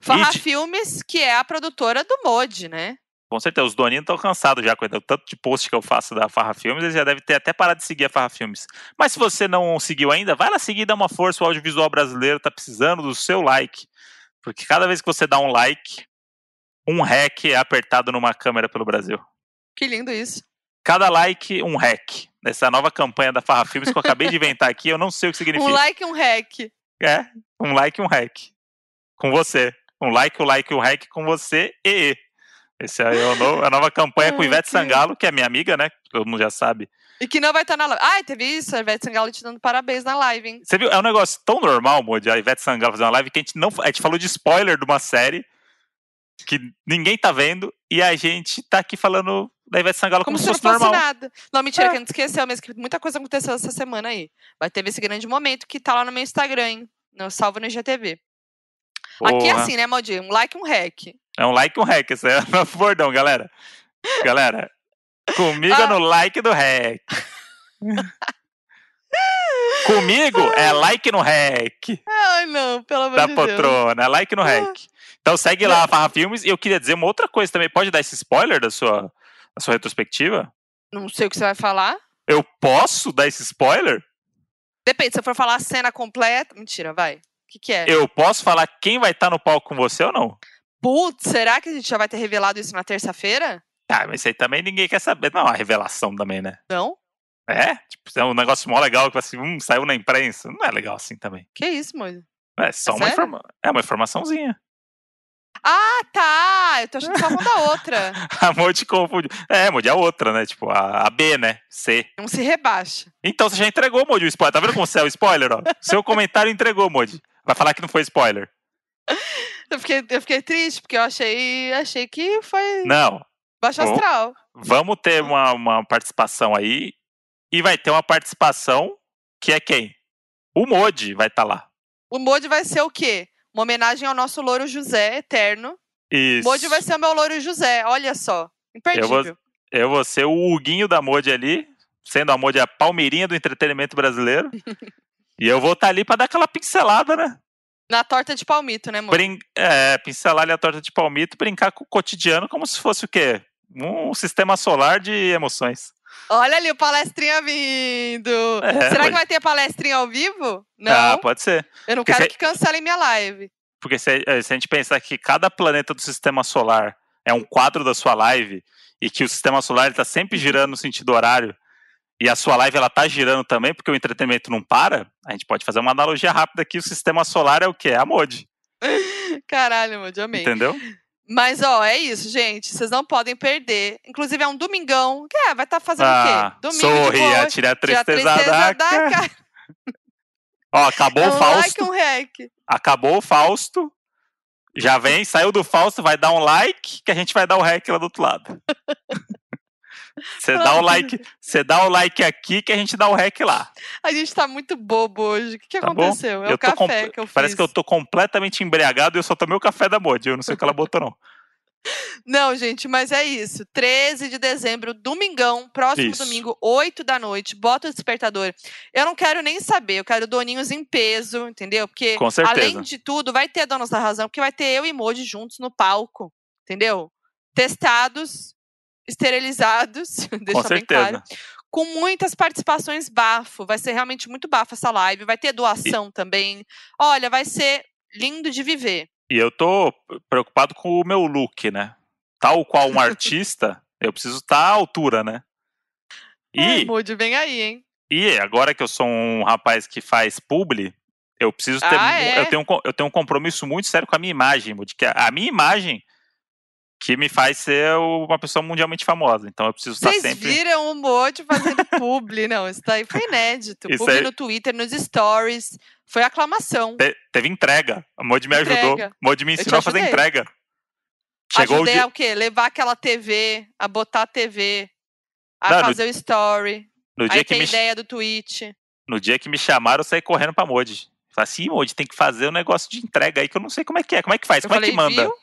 Farra It. Filmes, que é a produtora do Mode, né? Com certeza, os doninhos estão cansados já com o tanto de post que eu faço da Farra Filmes, eles já devem ter até parado de seguir a Farra Filmes. Mas se você não seguiu ainda, vai lá seguir e dá uma força. O audiovisual brasileiro tá precisando do seu like. Porque cada vez que você dá um like, um hack é apertado numa câmera pelo Brasil. Que lindo isso. Cada like, um hack. Nessa nova campanha da Farra Filmes que eu acabei de inventar aqui, eu não sei o que [LAUGHS] significa. Um like um hack. É, um like um hack. Com você. Um like, um like um hack com você e. e. Esse aí é o novo- a nova campanha com Ivete Sangalo, que é minha amiga, né? Todo mundo já sabe E que não vai estar na live. Ai, teve isso, a Ivete Sangalo te dando parabéns na live, hein? Você viu? É um negócio tão normal, Modi, a Ivete Sangalo fazer uma live que a gente não. A gente falou de spoiler de uma série que ninguém tá vendo e a gente tá aqui falando da Ivete Sangalo como, Como, se se não fosse fosse normal. nada. Não, mentira, É. que a gente esqueceu mesmo, que muita coisa aconteceu essa semana aí. Mas teve esse grande momento que tá lá no meu Instagram, hein? No Salvo no IGTV. Aqui é assim, né, Modi? Um like, um hack. É um like e um hack, esse é [LAUGHS] o novo bordão, galera. Galera, comigo é Ah. no like do hack. [LAUGHS] comigo é like no hack Ai, não, pelo amor da de Deus. poltrona, é like no hack. Então segue lá Farra Filmes e eu queria dizer uma outra coisa também. Pode dar esse spoiler da sua, da sua retrospectiva? Não sei o que você vai falar. Eu posso dar esse spoiler? Depende, se eu for falar a cena completa. Mentira, vai. O que, que é? Eu posso falar quem vai estar no palco com você ou não? Putz, será que a gente já vai ter revelado isso na terça-feira? Ah, mas isso aí também ninguém quer saber. Não, é uma revelação também, né? Não? É? Tipo, é um negócio mó legal que assim, hum, saiu na imprensa. Não é legal assim também. Que isso, Moji? É só É uma, informa é uma informaçãozinha. Ah, tá! Eu tô achando que falando da outra. [LAUGHS] A Modi confundiu. É, Modi, a outra, né? Tipo, a, a B, né? C. Não se rebaixa. Então você já entregou, Modi, o spoiler. Tá vendo como você é o spoiler, ó? Seu comentário entregou, Modi. Vai falar que não foi spoiler. [LAUGHS] Eu fiquei, eu fiquei triste, porque eu achei, achei que foi Não. baixo astral. Vamos ter uma, uma participação aí. E vai ter uma participação que é quem? O Modi vai estar lá. O Moji vai ser o quê? Uma homenagem ao nosso louro José, eterno. Isso. Moji vai ser o meu louro José, olha só. Imperdível. Eu vou ser o Huguinho da Modi ali, sendo a Modi a palmeirinha do entretenimento brasileiro. [LAUGHS] e eu vou estar ali pra dar aquela pincelada, né? Na torta de palmito, né, Moji? Brin é, pincelar ali a torta de palmito, brincar com o cotidiano como se fosse o quê? Um sistema solar de emoções. Olha ali o palestrinha vindo. É, Será Moji. que vai ter palestrinha ao vivo? Não, Ah, pode ser. eu não porque quero cê- que cancelem minha live. Porque se, eh, se a gente pensar que cada planeta do sistema solar é um quadro da sua live e que o sistema solar está sempre girando no sentido horário e a sua live ela tá girando também porque o entretenimento não para, a gente pode fazer uma analogia rápida aqui, o sistema solar é o quê? É a Modi, [LAUGHS] Caralho, Moji, amei. entendeu? Mas, ó, é isso, gente. Vocês não podem perder. Inclusive, é um domingão. Que é, vai estar fazendo o Ah, quê? Domingo de sorria, boa. tira a tristeza, da cara. [LAUGHS] Ó, acabou É o um Fausto, like, um hack. acabou o Fausto, já vem, saiu do Fausto, vai dar um like que a gente vai dar o hack lá do outro lado. [LAUGHS] Você dá o like, você dá o like aqui que a gente dá o hack lá. A gente tá muito bobo hoje. O que, que Tá bom? aconteceu? É Eu o tô café que eu fiz. Parece que eu tô completamente embriagado e eu só tomei o café da Modi. Eu não sei o que ela botou, não. [LAUGHS] Não, gente, mas é isso. 13 de dezembro, domingão, próximo Isso. domingo, 8 da noite. Bota o despertador. Eu não quero nem saber, eu quero doninhos em peso, entendeu? Porque, além de tudo, vai ter Donos da Razão, porque vai ter eu e Moji juntos no palco, entendeu? Testados, esterilizados, [LAUGHS] deixa Com bem certeza. claro. Com muitas participações bafo. Vai ser realmente muito bafo essa live. Vai ter doação também. Olha, vai ser lindo de viver. E eu tô preocupado com o meu look, né? Tal qual um [LAUGHS] artista, eu preciso estar à altura, né? Ai, E, Moji, vem aí, hein? e agora que eu sou um rapaz que faz publi, eu preciso ter. Ah, é? eu, tenho um, eu tenho um compromisso muito sério com a minha imagem, Modi, que é a minha imagem que me faz ser uma pessoa mundialmente famosa. Então eu preciso estar Vocês sempre. viram o Moji fazendo [LAUGHS] publi? Não, isso daí foi inédito. Isso publi aí- no Twitter, nos stories. Foi aclamação. Te- teve entrega. A Modi me ajudou. Entrega. Modi me ensinou a fazer entrega. Chegou o Ajudei dia. a o quê? Levar aquela TV, a botar a TV, a Não, no- fazer o story. No dia, Aí que tem me, ideia do tweet. no dia que me chamaram, eu saí correndo pra Modi. Falei assim, Modi, tem que fazer um negócio de entrega aí que eu não sei como é que é. Como é que faz? Eu Como falei, é que manda? viu?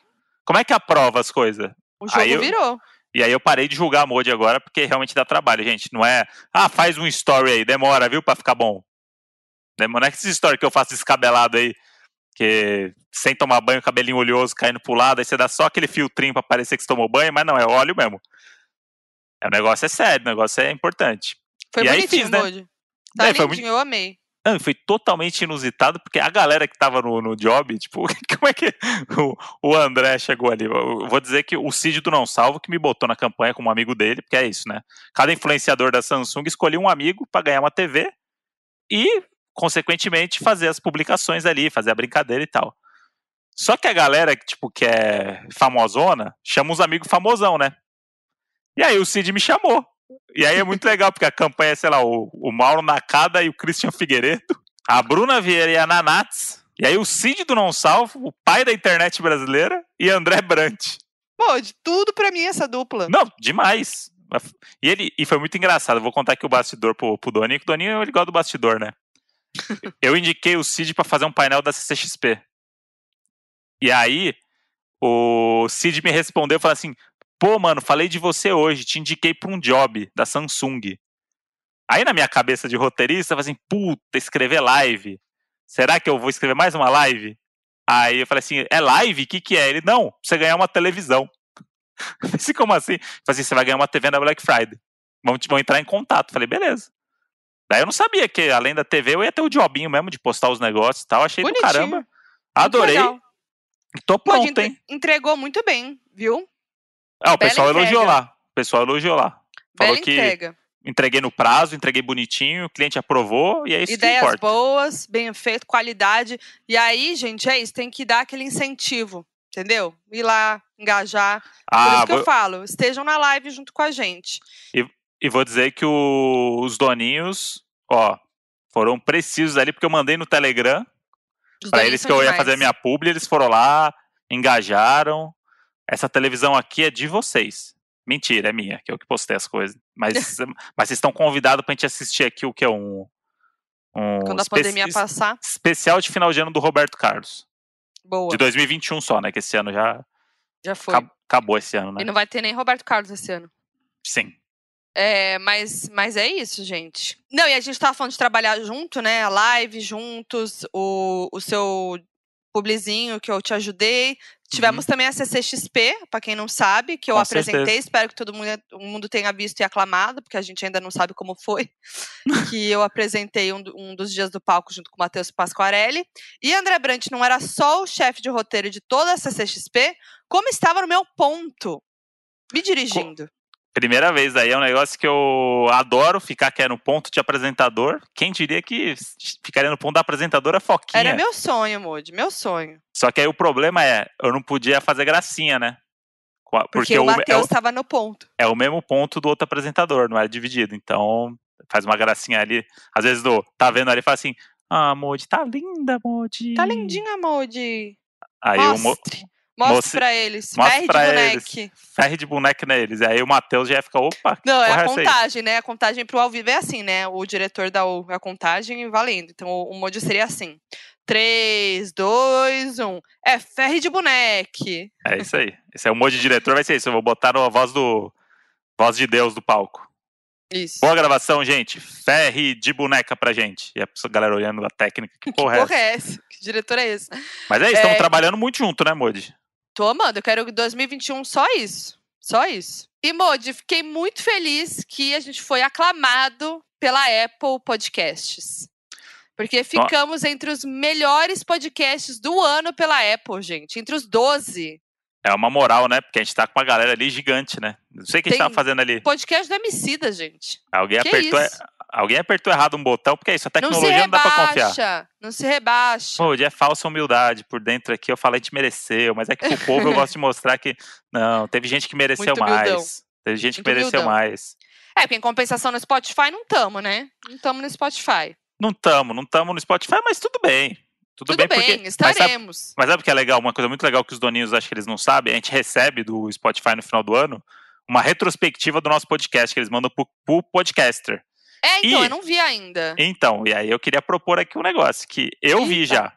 Como é que aprova as coisas? O jogo Aí eu- virou. E aí eu parei de julgar a Modi agora, porque realmente dá trabalho, gente. Não é, ah, faz um story aí, demora, viu, pra ficar bom. Demora, não é que esse story que eu faço descabelado aí, que sem tomar banho, cabelinho oleoso caindo pro lado, aí você dá só aquele filtrinho pra parecer que você tomou banho, mas não, é óleo mesmo. É, o negócio é sério, o negócio é importante. Foi E aí bonitinho, fiz, né? Moji. Tá É, foi lindinho, eu amei. Não, foi totalmente inusitado, porque a galera que tava no, no job, tipo, [LAUGHS] como é que o, o André chegou ali? Eu vou dizer que o Cid do Não Salvo que me botou na campanha como amigo dele, porque é isso, né? Cada influenciador da Samsung escolhia um amigo para ganhar uma TV e, consequentemente, fazer as publicações ali, fazer a brincadeira e tal. Só que a galera, tipo, que é famosona, chama uns amigos famosão, né? E aí o Cid me chamou. E aí é muito legal, porque a campanha é, sei lá, o, o Mauro Nakada e o Christian Figueiredo, a Bruna Vieira e a Nanatz, e aí o Cid do Não Salvo, o pai da internet brasileira, e André Brant. Pô, de tudo pra mim essa dupla. Não, demais. E ele e foi muito engraçado. Vou contar aqui o bastidor pro, pro Doninho, que o Doninho é igual do bastidor, né? [LAUGHS] Eu indiquei o Cid para fazer um painel da CCXP. E aí, o Cid me respondeu e falou assim: pô, mano, falei de você hoje, te indiquei pra um job da Samsung. Aí na minha cabeça de roteirista, eu falei assim, puta, escrever live. Será que eu vou escrever mais uma live? Aí eu falei assim, é live? O que que é? Ele, não, você ganhar uma televisão. [LAUGHS] Eu falei assim, como assim? Eu falei assim, você vai ganhar uma TV na Black Friday. Vamos, entrar em contato. Eu falei, beleza. Daí eu não sabia que, além da TV, eu ia ter o jobinho mesmo de postar os negócios e tal. Achei Bonitinho. do caramba. Adorei. Tô pronto, hein? Entregou muito bem, viu? Ah, o Bela pessoal entrega. elogiou lá. O pessoal elogiou lá. Falou Bela que entrega. entreguei no prazo, entreguei bonitinho, o cliente aprovou e é isso Ideias que importa. boas, bem feito, qualidade. E aí, gente, é isso, tem que dar aquele incentivo, entendeu? Ir lá, engajar. Ah, Por isso que vou... eu falo, estejam na live junto com a gente. E, e vou dizer que o, os doninhos, ó, foram precisos ali, porque eu mandei no Telegram para eles que eu ia fazer a minha publi, eles foram lá, engajaram, essa televisão aqui é de vocês. Mentira, é minha, que eu que postei as coisas. Mas, [LAUGHS] mas vocês estão convidados pra gente assistir aqui o que é um. um Quando a pandemia passar. Especial de final de ano do Roberto Carlos. Boa. De 2021 só, né? Que esse ano já. Já foi. Acabou esse ano, né? E não vai ter nem Roberto Carlos esse ano. Sim. É, mas, mas é isso, gente. Não, e a gente tava falando de trabalhar junto, né? A live juntos, o, o seu publizinho que eu te ajudei. Tivemos uhum. também a CCXP, para quem não sabe, que eu Com apresentei. Certeza. Espero que todo mundo, o mundo tenha visto e aclamado, porque a gente ainda não sabe como foi. [LAUGHS] que eu apresentei um, um, dos dias do palco junto com o Matheus Pasquarelli. E André Brant não era só o chefe de roteiro de toda a CCXP, como estava no meu ponto, me dirigindo. Primeira vez aí, é um negócio que eu adoro ficar que é no ponto de apresentador. Quem diria que ficaria no ponto da apresentadora Foquinha? Era meu sonho, Moody, meu sonho. Só que aí o problema é, eu não podia fazer gracinha, né? Porque, Porque o Matheus estava é no ponto. É o mesmo ponto do outro apresentador, não é dividido. Então, faz uma gracinha ali. Às vezes, do, tá vendo ali e fala assim, ah, Moody, tá linda, Moody. Tá lindinha, Moody. Aí Mostre. o Mostre pra eles. Ferre de boneque. Ferre de boneque neles. Aí o Matheus já fica, opa. Não, é a contagem, né? A contagem pro ao vivo é assim, né? O diretor dá a contagem valendo. Então o, o mod seria assim. 3, 2, 1. É ferre de boneque. É isso aí. Esse é o mod diretor, vai ser isso. Eu vou botar a voz do. Voz de Deus do palco. Isso. Boa gravação, gente. Ferre de boneca pra gente. E a galera olhando a técnica. Que porra, que porra é essa? Que diretor é esse? Mas é isso, estamos é... trabalhando muito junto, né, Modi? Tô amando, eu quero 2021 só isso. Só isso. E, Modi, fiquei muito feliz que a gente foi aclamado pela Apple Podcasts. Porque ficamos entre os melhores podcasts do ano pela Apple, gente. Entre os 12. É uma moral, né? Porque a gente tá com uma galera ali gigante, né? Não sei o que Tem a gente tava fazendo ali. Podcast do Emicida, gente. Alguém que apertou. Isso? Alguém apertou errado um botão, porque é isso, a tecnologia não, não dá pra confiar. Não se rebaixa. Pô, é falsa humildade por dentro aqui. Eu falei, a gente mereceu, mas é que pro povo eu [LAUGHS] gosto de mostrar que. Não, teve gente que mereceu Muito mais. Humildão. Teve gente Muito que mereceu humildão. mais. É, porque em compensação no Spotify não tamo, né? Não tamo no Spotify. Não tamo, não tamo no Spotify, mas tudo bem. Tudo, tudo bem, bem porque, estaremos. Mas sabe, o que é legal? Uma coisa muito legal que os doninhos acho que eles não sabem, a gente recebe do Spotify no final do ano uma retrospectiva do nosso podcast que eles mandam pro, pro podcaster. É, então, e, eu não vi ainda. Então, e aí eu queria propor aqui um negócio que eu Eita. vi já.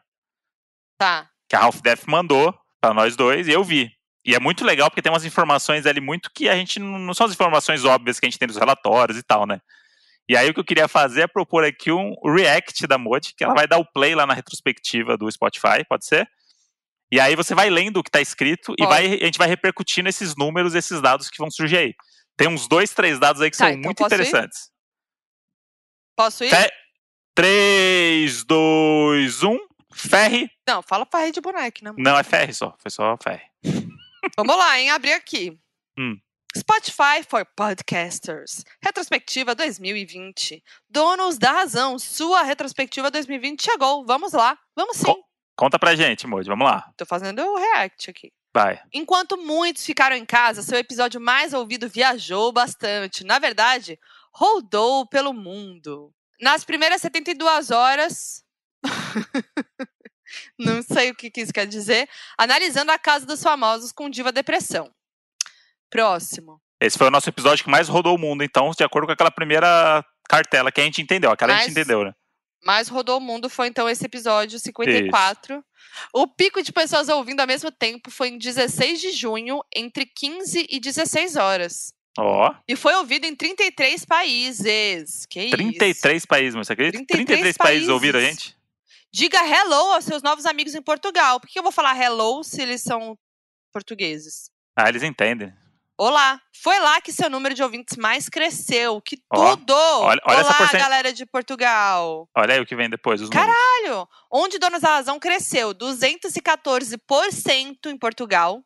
Tá. Que a Half Death mandou para nós dois e eu vi. E é muito legal porque tem umas informações ali muito que a gente não são as informações óbvias que a gente tem nos relatórios e tal, né? E aí o que eu queria fazer é propor aqui um react da Modi, que ela vai dar o play lá na retrospectiva do Spotify, pode ser? E aí você vai lendo o que está escrito pode. e vai, a gente vai repercutindo esses números, esses dados que vão surgir aí. Tem uns dois, três dados aí que tá, são então muito interessantes. Ir? Posso ir? 3, 2, 1. Ferre. Não, fala ferre de boneco, né? Não, é ferre só. Foi só ferre. Vamos lá, hein? Abri aqui. Hum. Spotify for Podcasters. Retrospectiva 2020. Donos da razão. Sua retrospectiva 2020 chegou. Vamos lá. Vamos sim. conta pra gente, Moody. Vamos lá. Tô fazendo o react aqui. Vai. Enquanto muitos ficaram em casa, seu episódio mais ouvido viajou bastante. Na verdade, rodou pelo mundo. Nas primeiras 72 horas. [LAUGHS] Não sei o que que isso quer dizer. Analisando a casa dos famosos com Diva Depressão. Próximo. Esse foi o nosso episódio que mais rodou o mundo, então, de acordo com aquela primeira cartela que a gente entendeu. Aquela a gente entendeu, né? Mais rodou o mundo foi então esse episódio 54. O pico de pessoas ouvindo ao mesmo tempo foi em 16 de junho, entre 15 e 16 horas. Ó, E foi ouvido em 33 países. Que isso? 33 países, mas você acredita? 33 33 países ouviram a países. gente? Diga hello aos seus novos amigos em Portugal. Por que eu vou falar hello se eles são portugueses? Ah, eles entendem. Olá! Foi lá que seu número de ouvintes mais cresceu. Que Ó, tudo! olha- olha Olá, porcen- galera de Portugal! Olha aí o que vem depois, os Caralho! números. Onde Donos da Razão cresceu 214% em Portugal,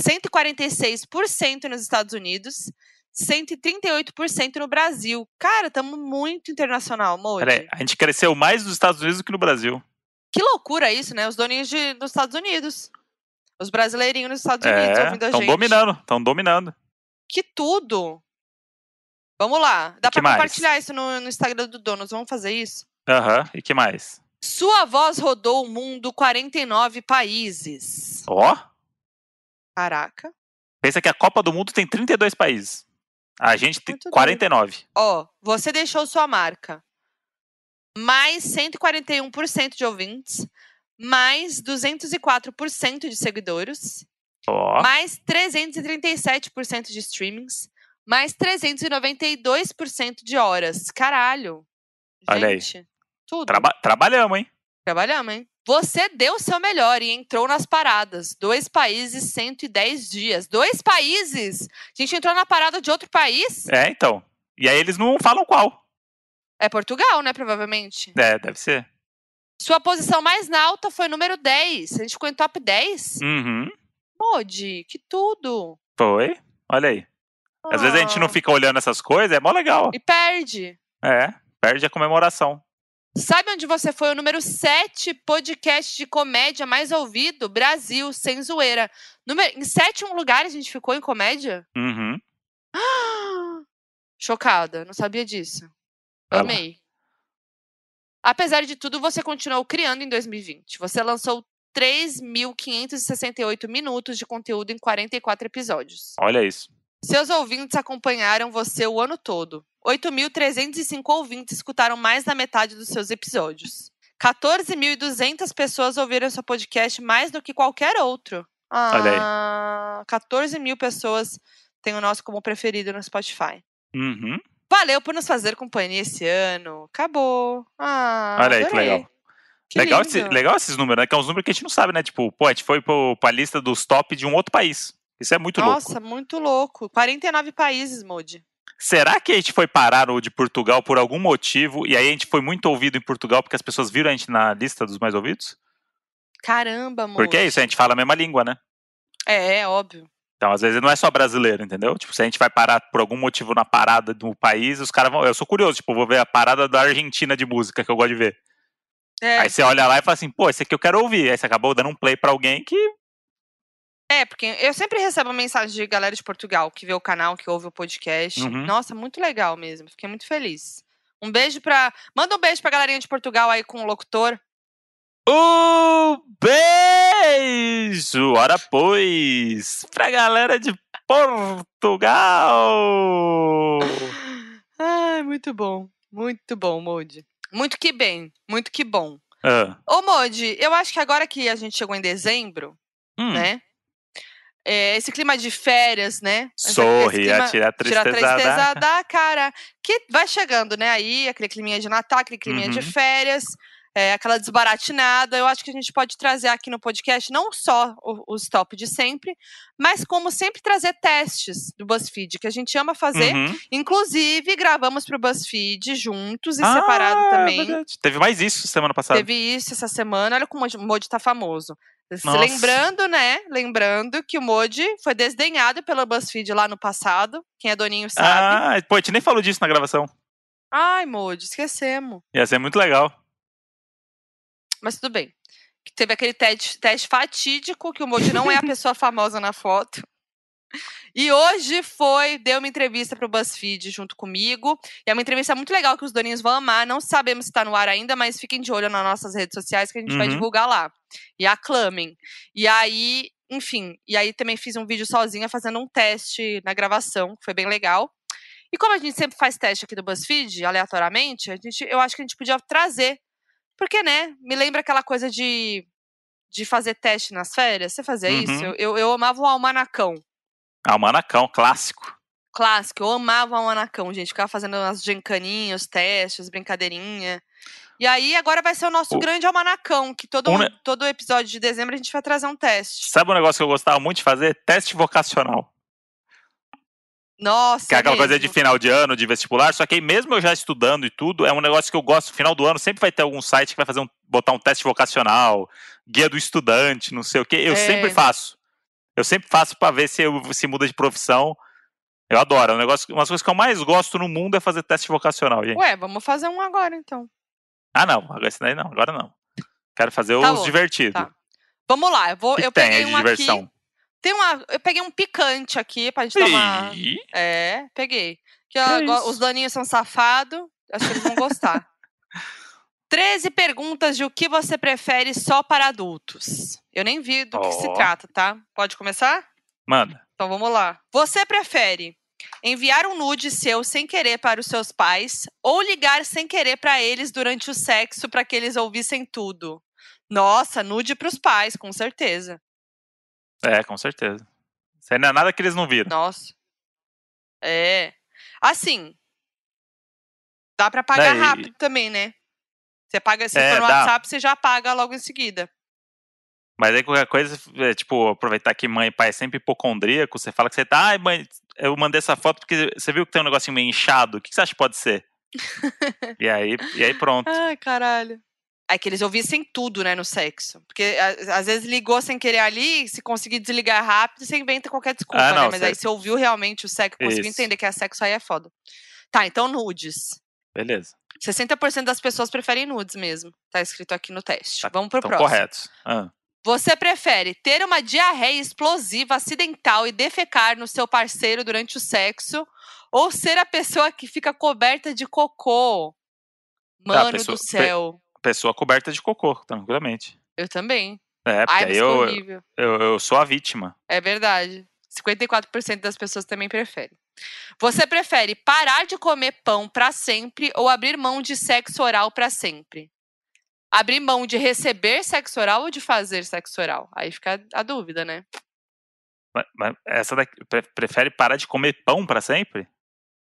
146% nos Estados Unidos, 138% no Brasil. Cara, estamos muito internacional, Modi. Peraí, a gente cresceu mais nos Estados Unidos do que no Brasil. Que loucura isso, né? Os doninhos de, dos Estados Unidos. Os brasileirinhos nos Estados Unidos É, ouvindo a estão gente. dominando, estão dominando. Que tudo! Vamos lá. Dá mais? compartilhar isso no, no Instagram do Donos. Vamos fazer isso? Aham, e que mais? Sua voz rodou o mundo 49 países. Ó, Caraca. pensa que a Copa do Mundo tem 32 países. A gente tem Muito doido. 49. Ó, você deixou sua marca. Mais 141% de ouvintes. Mais 204% de seguidores. Ó, Mais 337% de streamings. Mais 392% de horas. Caralho. Olha aí. Gente, tudo. traba trabalhamos, hein? Trabalhamos, hein? Você deu o seu melhor e entrou nas paradas. Dois países, 110 dias. Dois países? A gente entrou na parada de outro país? É, então. E aí eles não falam qual. É Portugal, né? Provavelmente. É, deve ser. Sua posição mais alta foi número 10. A gente ficou em top 10? Uhum, Modi, que tudo. foi. Olha aí. Às vezes a gente não Ah, fica olhando essas coisas, é mó legal. E perde. É, perde a comemoração. Sabe onde você foi o número 7 podcast de comédia mais ouvido? Brasil, sem zoeira. Número... Em sétimo lugar a gente ficou em comédia? Uhum. [GASPS] Chocada, não sabia disso. Amei. Apesar de tudo, você continuou criando em 2020. Você lançou 3.568 minutos de conteúdo em 44 episódios. Olha isso. Seus ouvintes acompanharam você o ano todo. 8.305 ouvintes escutaram mais da metade dos seus episódios. 14.200 pessoas ouviram seu podcast mais do que qualquer outro. Olha aí. Ah, 14 mil pessoas têm o nosso como preferido no Spotify. Uhum. Valeu por nos fazer companhia esse ano. Acabou. Ah, Olha aí, que legal. Que legal, esse- legal esses números, né? Que é uns números que a gente não sabe, né? Tipo, pô, a gente foi pro, pra lista dos top de um outro país. Isso é muito louco. Nossa, muito louco. 49 países, Modi. Será que a gente foi parar no de Portugal por algum motivo e aí a gente foi muito ouvido em Portugal porque as pessoas viram a gente na lista dos mais ouvidos? Caramba, Modi. Porque é isso, a gente fala a mesma língua, né? É, é óbvio. Então, às vezes, não é só brasileiro, entendeu? Tipo, se a gente vai parar por algum motivo na parada do país, os caras vão. Eu sou curioso, tipo, vou ver a parada da Argentina de música que eu gosto de ver. É, Aí você olha lá e fala assim, pô, esse aqui eu quero ouvir. Aí você acabou dando um play pra alguém que. É, porque eu sempre recebo mensagem de galera de Portugal que vê o canal, que ouve o podcast. Uhum. Nossa, muito legal mesmo. Fiquei muito feliz. Um beijo pra. Manda um beijo pra galerinha de Portugal aí com o locutor. Um beijo! Ora, pois! Pra galera de Portugal! [LAUGHS] Ai, muito bom. Muito bom, Modi. Muito que bem. Muito que bom. Ah, Ô, Modi, eu acho que agora que a gente chegou em dezembro, hum, né? É, esse clima de férias, né? Sorri, clima- tira a Tira a tristeza. tristeza [LAUGHS] da- cara. Que vai chegando, né? Aí, aquele climinha de Natal, aquele climinha de Uhum. férias, é, aquela desbaratinada. Eu acho que a gente pode trazer aqui no podcast não só o- os top de sempre, mas como sempre trazer testes do BuzzFeed, que a gente ama fazer. Uhum. Inclusive, gravamos pro BuzzFeed juntos e Ah, separado é também. verdade. Teve mais isso semana passada. Teve isso essa semana. Olha como o Modi tá famoso. Nossa. Lembrando, né? Lembrando que o Modi foi desdenhado pelo BuzzFeed lá no passado. Quem é doninho sabe. Ah, pô, a gente nem falou disso na gravação. Ai, Modi, esquecemos. Ia ser muito legal. Mas tudo bem. que teve aquele teste, teste fatídico, que o Moji não é a pessoa famosa na foto. E hoje foi, deu uma entrevista para o BuzzFeed junto comigo. E é uma entrevista muito legal que os doninhos vão amar. Não sabemos se está no ar ainda, mas fiquem de olho nas nossas redes sociais que a gente vai Uhum. divulgar lá. E aclamem. E aí, enfim, e aí também fiz um vídeo sozinha fazendo um teste na gravação, que foi bem legal. E como a gente sempre faz teste aqui do BuzzFeed, aleatoriamente, a gente, eu acho que a gente podia trazer. Porque, né? Me lembra aquela coisa de, de fazer teste nas férias. Você fazia Uhum. isso? Eu, eu, amava o almanacão Ah, o Manacão, clássico. clássico. Eu amava o almanacão, gente. Ficava fazendo umas gincaninhas, testes, brincadeirinha. E aí, agora vai ser o nosso O- grande almanacão, que todo, Um todo episódio de dezembro a gente vai trazer um teste. Sabe um negócio que eu gostava muito de fazer? Teste vocacional. Nossa, Que é aquela coisa de mesmo. final de ano, de vestibular. Só que aí, mesmo eu já estudando e tudo, é um negócio que eu gosto. Final do ano, sempre vai ter algum site que vai fazer um, botar um teste vocacional, guia do estudante, não sei o quê. Eu É. sempre faço. Eu sempre faço pra ver se, eu, se muda de profissão. Eu adoro. É um negócio, uma das coisas que eu mais gosto no mundo é fazer teste vocacional, gente. Ué, vamos fazer um agora, então. Ah, não. Agora esse daí não. Agora não. Quero fazer Tá os bom, divertidos. tá. Vamos lá, eu, vou, que eu tem peguei de um diversão? aqui. Tem uma, eu peguei um picante aqui pra gente uma... Ih, É, peguei. Que Que isso? os daninhos são safados, acho que eles vão gostar. 13 perguntas de o que você prefere só para adultos. Eu nem vi do que se trata, tá? Pode começar? Manda. Então vamos lá. Você prefere enviar um nude seu sem querer para os seus pais ou ligar sem querer para eles durante o sexo para que eles ouvissem tudo? Nossa, nude para os pais, com certeza. É, com certeza. Isso aí não é nada que eles não viram. Nossa. É. Assim. Dá pra pagar Daí- rápido também, né? Você paga, se É, for no dá. WhatsApp, você já paga logo em seguida. Mas aí qualquer coisa, é, tipo, aproveitar que mãe e pai é sempre hipocondríaco, você fala que você tá, ai mãe, eu mandei essa foto porque você viu que tem um negocinho meio inchado, o que que você acha que pode ser? [LAUGHS] e, aí, e aí pronto. Ai, caralho. É que eles ouvissem tudo, né, no sexo. Porque às vezes ligou sem querer ali, se conseguir desligar rápido, você inventa qualquer desculpa, Ah, não, né? Mas aí cê- você ouviu realmente o sexo, conseguiu entender que é sexo, aí é foda. Tá, então nudes. Beleza. 60% das pessoas preferem nudes mesmo. Tá escrito aqui no teste. Tá- Vamos pro próximo. corretos. Ah, Você prefere ter uma diarreia explosiva acidental e defecar no seu parceiro durante o sexo ou ser a pessoa que fica coberta de cocô? Mano pessoa- do céu. Pessoa coberta de cocô, tranquilamente. Eu também. É, porque Ai, aí mas eu, eu, eu sou a vítima. É verdade. 54% das pessoas também preferem. Você prefere parar de comer pão pra sempre ou abrir mão de sexo oral pra sempre? Abrir mão de receber sexo oral ou de fazer sexo oral? Aí fica a dúvida, né? Mas- mas essa daqui, pre- prefere parar de comer pão pra sempre?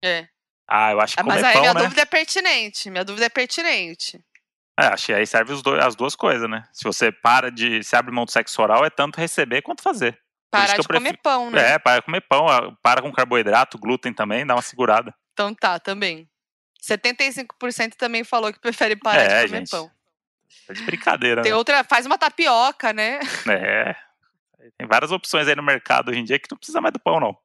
É. Ah, eu acho que Ah, Mas comer aí pão, minha né? dúvida é pertinente. Minha dúvida é pertinente. É, acho que aí serve dois- as duas coisas, né? Se você para de. Se abre mão do sexo oral, é tanto receber quanto fazer. Parar de comer prefiro- pão, né? É, para de comer pão, ah, para com carboidrato, glúten também, dá uma segurada. Então tá, também. 75% também falou que prefere parar É, de comer gente. pão. É de brincadeira, Tem né? outra, faz uma tapioca, né? É. Tem várias opções aí no mercado hoje em dia que não precisa mais do pão, não.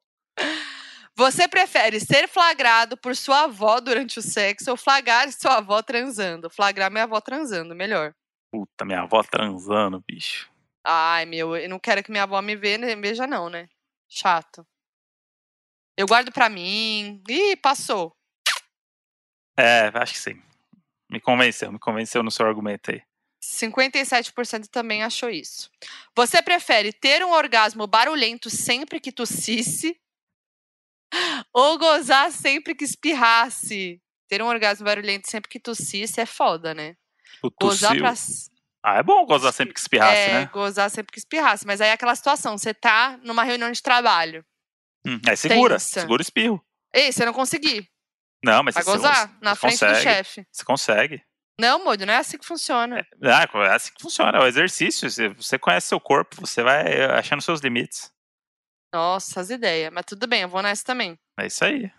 Você prefere ser flagrado por sua avó durante o sexo ou flagrar sua avó transando? Flagrar minha avó transando, melhor. Puta, minha avó transando, bicho. Ai, meu, eu não quero que minha avó me veja, né? veja não, né? Chato. Eu guardo pra mim. Ih, passou. É, acho que sim. Me convenceu, me convenceu no seu argumento aí. 57% também achou isso. Você prefere ter um orgasmo barulhento sempre que tossisse ou gozar sempre que espirrasse? Ter um orgasmo barulhento sempre que tossisse é foda, né? O Gozar tossiu. pra. Ah, é bom gozar sempre que espirrasse, é, né? gozar sempre que espirrasse. Mas aí é aquela situação, você tá numa reunião de trabalho. Hum, aí segura, Tensa. segura o espirro. Ei, você não conseguir. Não, mas Vai você, gozar você na frente consegue, do chefe. Você consegue. Não, Modo, não é assim que funciona. Ah, é assim que funciona, é o exercício. Você- Você conhece seu corpo, você vai achando seus limites. Nossa, as ideias. Mas tudo bem, eu vou nessa também. É isso aí.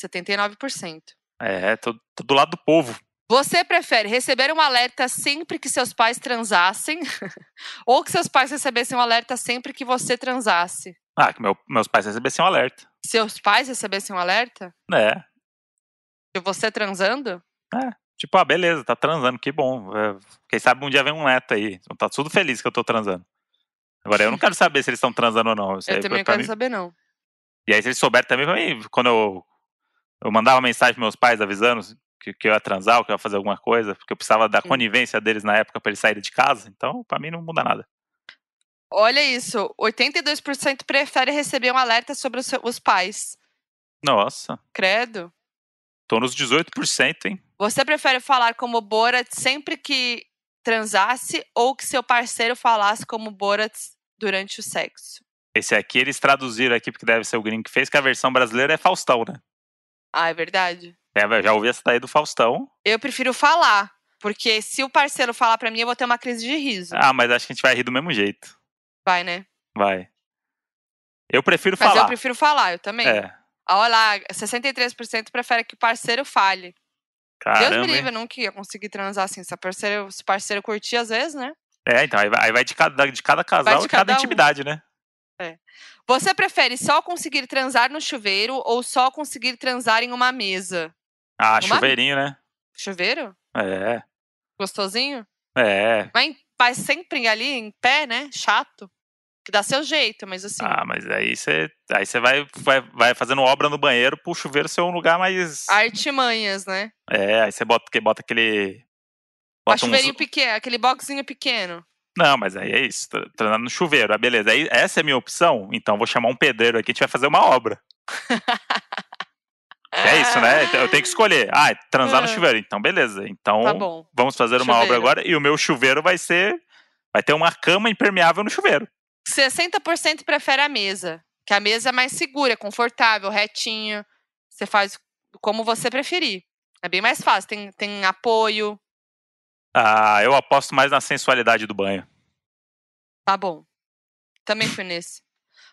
79%. É, tô, tô do lado do povo. Você prefere receber um alerta sempre que seus pais transassem [LAUGHS] ou que seus pais recebessem um alerta sempre que você transasse? Ah, que meu- meus pais recebessem um alerta. Seus pais recebessem um alerta É, de você transando? Tipo, ah, beleza, tá transando, que bom. É, Quem sabe um dia vem um neto aí. Então tá tudo feliz que eu tô transando. Agora, eu não quero saber se eles estão transando ou não. Isso Eu aí, também não quero mim- saber, não. E aí, se eles souberem também, pra mim, quando eu, eu mandava mensagem pros meus pais avisando que, que eu ia transar ou que eu ia fazer alguma coisa, porque eu precisava da Sim. conivência deles na época pra eles saírem de casa, então pra mim não muda nada. Olha isso, 82% prefere receber um alerta sobre os, os pais. Nossa, Credo. tô nos 18%, hein? Você prefere falar como Borat sempre que transasse ou que seu parceiro falasse como Borat durante o sexo? Esse aqui eles traduziram aqui, porque deve ser o gringo que fez, que a versão brasileira é Faustão, né? Ah, é verdade? É, já ouvi essa daí do Faustão. Eu prefiro falar, porque se o parceiro falar pra mim, eu vou ter uma crise de riso. Ah, mas acho que a gente vai rir do mesmo jeito. Vai, né? Vai. Eu prefiro Mas falar. eu prefiro falar, eu também. É. Ah, Olha lá, 63% prefere que o parceiro fale. Deus Caramba. me hein? livre, eu nunca ia conseguir transar assim. Se, a parceiro, se o parceiro curtir, às vezes, né? É, então, aí vai, aí vai de, cada, de cada casal de e cada cada um. intimidade, né? Você prefere só conseguir transar no chuveiro ou só conseguir transar em uma mesa? Ah, Uma- chuveirinho, né? Chuveiro? É. Gostosinho? É. Mas, mas sempre ali em pé, né? Chato. Que dá seu jeito, mas assim. Ah, mas aí você aí você vai, vai, vai fazendo obra no banheiro pro chuveiro ser um lugar mais. Artimanhas, né? É, aí você bota, bota aquele. Bota uns- chuveirinho pequeno, aquele boxinho pequeno. Não, mas aí é isso, transando no chuveiro. Ah, beleza. Aí, essa é a minha opção, então vou chamar um pedreiro aqui, a gente vai fazer uma obra. É isso, né? Então Eu tenho que escolher. Ah, é transar no Ah. chuveiro. Então, beleza. Então, Tá vamos fazer uma obra Chuveiro. agora. E o meu chuveiro vai ser. Vai ter uma cama impermeável no chuveiro. 60% prefere a mesa. Que a mesa é mais segura, é confortável, retinho. Você faz como você preferir. É bem mais fácil. Tem, tem apoio. Ah, eu aposto mais na sensualidade do banho. Tá bom. Também fui nesse.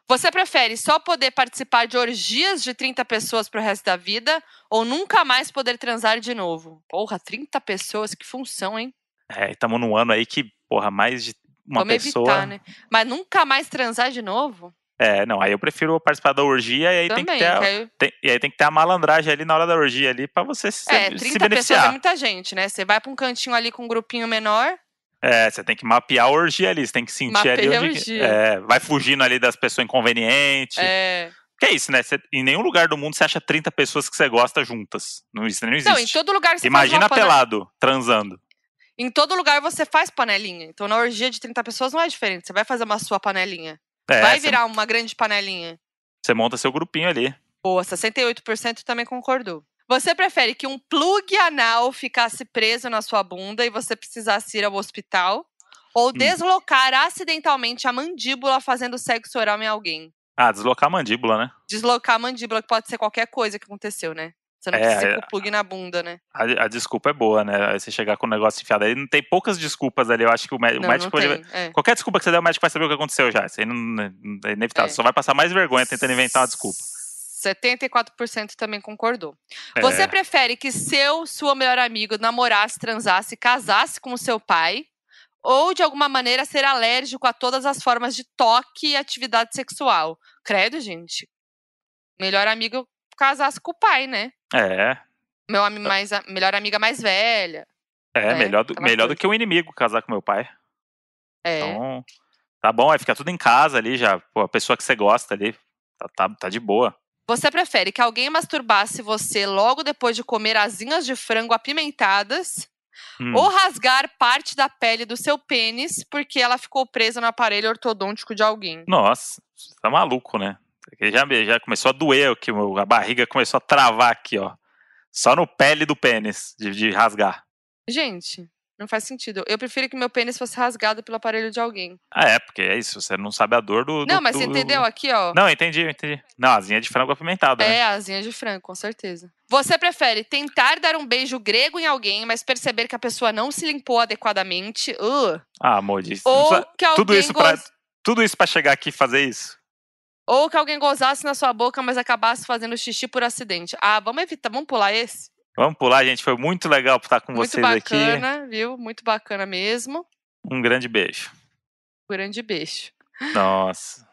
Você prefere só poder participar de orgias de 30 pessoas pro resto da vida ou nunca mais poder transar de novo? Porra, 30 pessoas, que função, hein? É, estamos num ano aí que, porra, mais de uma Vamos pessoa. evitar, né? Mas nunca mais transar de novo? É, não, aí eu prefiro participar da orgia e aí tem Também. que ter a, que tem- e aí tem que ter a malandragem ali na hora da orgia ali pra você se, é, se 30 pessoas é beneficiar. muita gente, né? Você vai pra um cantinho ali com um grupinho menor. É, você tem que mapear a orgia ali, você tem que sentir Mapeia ali a onde que- orgia. é, vai fugindo ali das pessoas inconvenientes. É... Que é isso, né? Você- em nenhum lugar do mundo você acha 30 pessoas que você gosta juntas. Não, isso não existe. Não, em todo lugar você Imagina pelado, transando. Em todo lugar você faz panelinha. Então na orgia de 30 pessoas não é diferente. Você vai fazer uma sua panelinha. É, vai virar uma grande panelinha. Você monta seu grupinho ali. Boa, 68% também concordou. Você prefere que um plug anal ficasse preso na sua bunda e você precisasse ir ao hospital? Ou Hum. deslocar acidentalmente a mandíbula fazendo sexo oral em alguém? Ah, deslocar a mandíbula, né? Deslocar a mandíbula, que pode ser qualquer coisa que aconteceu, né? Você não É, precisa ir é. com o plug na bunda, né? A, a desculpa é boa, né? Você chegar com o negócio enfiado aí, não tem poucas desculpas ali. Eu acho que o, mé- o Não, médico. não tem. é. Qualquer desculpa que você der, o médico vai saber o que aconteceu já. Isso aí não, não é inevitável. É. Só vai passar mais vergonha tentando inventar uma desculpa. 74% também concordou. É. Você prefere que seu, sua melhor amigo namorasse, transasse, casasse com o seu pai? Ou, de alguma maneira, ser alérgico a todas as formas de toque e atividade sexual? Credo, gente. Melhor amigo casasse com o pai, né? É. Meu ami mais, a- melhor amiga mais velha. É, É, melhor, do, aquela melhor do que o inimigo casar com meu pai. É. Então, tá bom, aí fica tudo em casa ali já. Pô, a pessoa que você gosta ali, tá, tá, tá de boa. Você prefere que alguém masturbasse você logo depois de comer asinhas de frango apimentadas? Hum. Ou rasgar parte da pele do seu pênis porque ela ficou presa no aparelho ortodôntico de alguém? Nossa, você tá maluco, né? Já, já começou a doer meu- a barriga começou a travar aqui, ó. Só no pele do pênis, de, de rasgar. Gente, não faz sentido. Eu prefiro que meu pênis fosse rasgado pelo aparelho de alguém. Ah, é, porque é isso, você não sabe a dor do. não, do- mas você do- entendeu aqui, ó? Não, entendi, entendi. Não, asinha de frango apimentada, né? É, asinha de frango, com certeza. Você prefere tentar dar um beijo grego em alguém, mas perceber que a pessoa não se limpou adequadamente? Uh, Ah, amor, disso. ou que alguém tudo isso pra- goz- Tudo isso pra chegar aqui e fazer isso? Ou que alguém gozasse na sua boca, mas acabasse fazendo xixi por acidente. Ah, vamos evitar, vamos pular esse? Vamos pular, gente. Foi muito legal estar com Muito vocês aqui. bacana, viu? Muito bacana mesmo. Um grande beijo. Grande beijo. Nossa.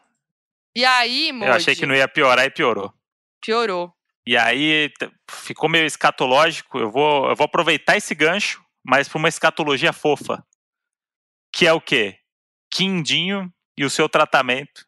E aí, Eu achei que não ia piorar e piorou. piorou. E aí ficou meio escatológico. Eu vou, eu vou aproveitar esse gancho, mas para uma escatologia fofa. Que é o quê? Quindinho e o seu tratamento.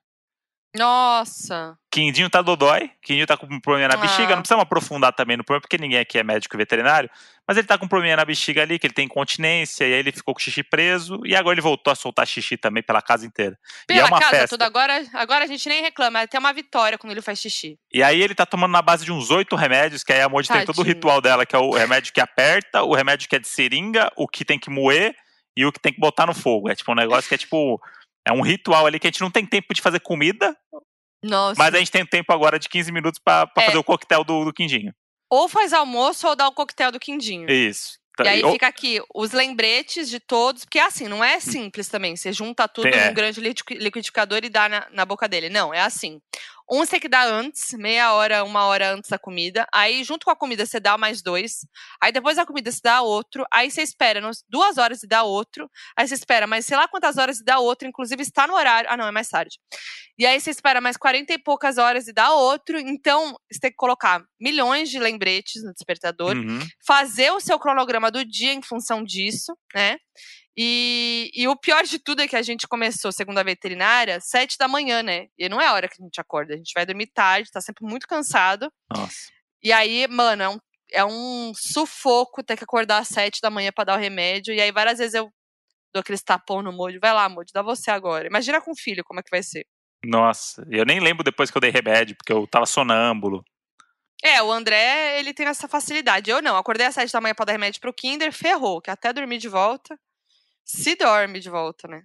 Nossa. Quindinho tá dodói, Quindinho tá com um probleminha na Ah. bexiga. Não precisamos aprofundar também no problema, porque ninguém aqui é médico veterinário. Mas ele tá com um probleminha na bexiga ali, que ele tem incontinência, e aí ele ficou com o xixi preso. E agora ele voltou a soltar xixi também pela casa inteira. E é Pela uma casa festa. toda, agora, agora a gente nem reclama, é até uma vitória quando ele faz xixi. E aí ele tá tomando na base de uns oito remédios, que aí a Modi tem todo o ritual dela, que é o remédio que aperta, o remédio que é de seringa, o que tem que moer e o que tem que botar no fogo. É tipo um negócio que é tipo. É um ritual ali que a gente não tem tempo de fazer comida, Nossa. mas a gente tem tempo agora de 15 minutos pra É. fazer o coquetel do, do Quindinho. Ou faz almoço ou dá o coquetel do quindinho. Isso. E aí fica aqui os lembretes de todos, porque assim, não é simples também. Você junta tudo É. num grande liqui- liquidificador e dá na, na boca dele. Não, é assim. Um você tem que dar antes, meia hora, uma hora antes da comida. Aí, junto com a comida, você dá mais dois. Aí, depois da comida, você dá outro. Aí, você espera duas horas e dá outro. Aí, você espera mais sei lá quantas horas e dá outro. Inclusive, está no horário. Ah, não, é mais tarde. E aí, você espera mais 40 e poucas horas e dá outro. Então, você tem que colocar milhões de lembretes no despertador Uhum. fazer o seu cronograma do dia em função disso, né? E, e o pior de tudo é que a gente começou, segundo a veterinária, sete da manhã, né? E não é a hora que a gente acorda. A gente vai dormir tarde, tá sempre muito cansado. Nossa. E aí, mano, é um, é um sufoco ter que acordar às sete da manhã pra dar o remédio. E aí, várias vezes eu dou aqueles tapão no Moody. Vai lá, Moody, dá você agora. Imagina com o filho como é que vai ser. Nossa. Eu nem lembro depois que eu dei remédio, porque eu tava sonâmbulo. É, o André, ele tem essa facilidade. Eu não, acordei às sete da manhã pra dar remédio pro Kinder, ferrou, que até dormir de volta. Se dorme de volta, né?